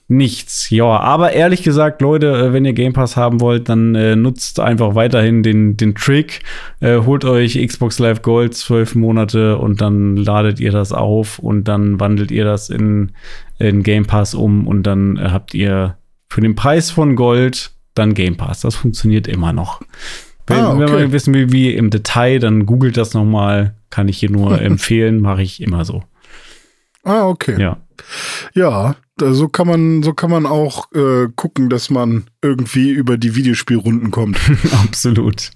nichts. Ja, aber ehrlich gesagt, Leute, äh, wenn ihr Game Pass haben wollt, dann äh, nutzt einfach weiterhin den, den Trick. Äh, holt euch Xbox Live Gold zwölf Monate und dann ladet ihr das auf und dann wandelt ihr das in, in Game Pass um und dann äh, habt ihr für den Preis von Gold dann Game Pass. Das funktioniert immer noch. Wenn, Ah, wenn okay. man wissen will, wie im Detail, dann googelt das noch mal. Kann ich hier nur empfehlen, mache ich immer so. Ah, okay. Ja. Ja, so kann man, so kann man auch äh, gucken, dass man irgendwie über die Videospielrunden kommt. Absolut.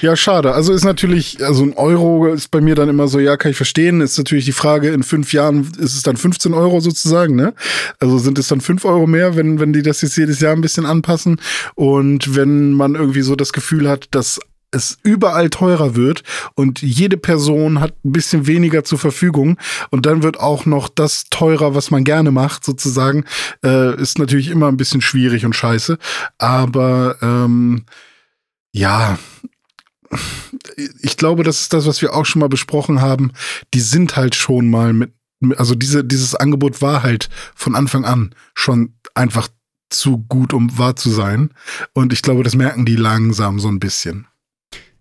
Ja, schade. Also ist natürlich, also ein Euro ist bei mir dann immer so, ja, kann ich verstehen. Ist natürlich die Frage, in fünf Jahren ist es dann 15 Euro sozusagen, ne? Also sind es dann fünf Euro mehr, wenn, wenn die das jetzt jedes Jahr ein bisschen anpassen. Und wenn man irgendwie so das Gefühl hat, dass es überall teurer wird und jede Person hat ein bisschen weniger zur Verfügung und dann wird auch noch das teurer, was man gerne macht, sozusagen, äh, ist natürlich immer ein bisschen schwierig und scheiße. Aber ähm, ja, ich glaube, das ist das, was wir auch schon mal besprochen haben. Die sind halt schon mal mit, also diese, dieses Angebot war halt von Anfang an schon einfach zu gut, um wahr zu sein. Und ich glaube, das merken die langsam so ein bisschen.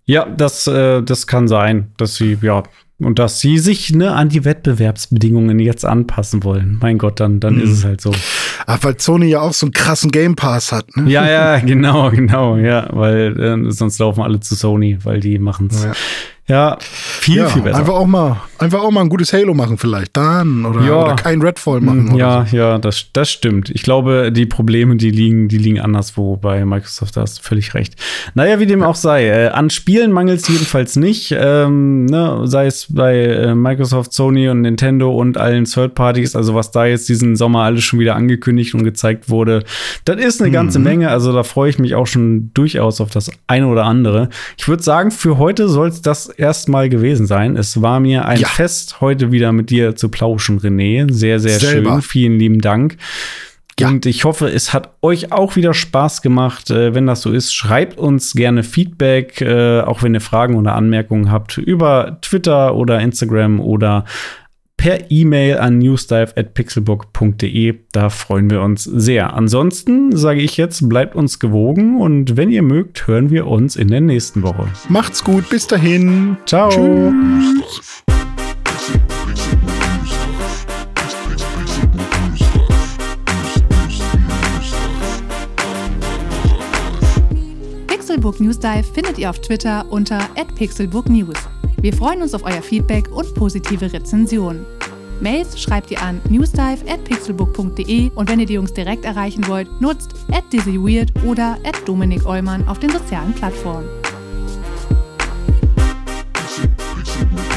Ja, das, äh, das kann sein, dass sie, ja, und dass sie sich ne, an die Wettbewerbsbedingungen jetzt anpassen wollen. Mein Gott, dann, dann Mhm. ist es halt so. Ach, weil Sony ja auch so einen krassen Game Pass hat, ne? Ja, ja, genau, genau, ja, weil äh, sonst laufen alle zu Sony, weil die machen's. Ja. Ja, viel, ja, viel besser. Einfach auch mal, einfach auch mal ein gutes Halo machen vielleicht, dann oder, Ja. oder kein Redfall machen. Oder Ja, so. ja, das, das stimmt. Ich glaube, die Probleme, die liegen, die liegen anderswo bei Microsoft, da hast du völlig recht. Naja, wie dem auch sei. Äh, an Spielen mangelt es jedenfalls nicht. Ähm, ne, sei es bei äh, Microsoft, Sony und Nintendo und allen Third Parties, also was da jetzt diesen Sommer alles schon wieder angekündigt und gezeigt wurde, das ist eine ganze Menge. Also da freue ich mich auch schon durchaus auf das eine oder andere. Ich würde sagen, für heute soll es das erstmal gewesen sein. Es war mir ein Ja. Fest, heute wieder mit dir zu plauschen, René. Sehr, sehr Selber. schön. Vielen lieben Dank. Ja. Und ich hoffe, es hat euch auch wieder Spaß gemacht. Äh, wenn das so ist, schreibt uns gerne Feedback, äh, auch wenn ihr Fragen oder Anmerkungen habt, über Twitter oder Instagram oder per E-Mail an newsdive.pixelbook.de. Da freuen wir uns sehr. Ansonsten sage ich jetzt, bleibt uns gewogen und wenn ihr mögt, hören wir uns in der nächsten Woche. Macht's gut, bis dahin. Ciao. Tschüss. Pixelbook News Dive findet ihr auf Twitter unter @pixelbooknews. Wir freuen uns auf euer Feedback und positive Rezensionen. Mails schreibt ihr an newsdive at pixelbook.de und wenn ihr die Jungs direkt erreichen wollt, nutzt at dizzyweird oder at auf den sozialen Plattformen. Pixel, Pixelbook.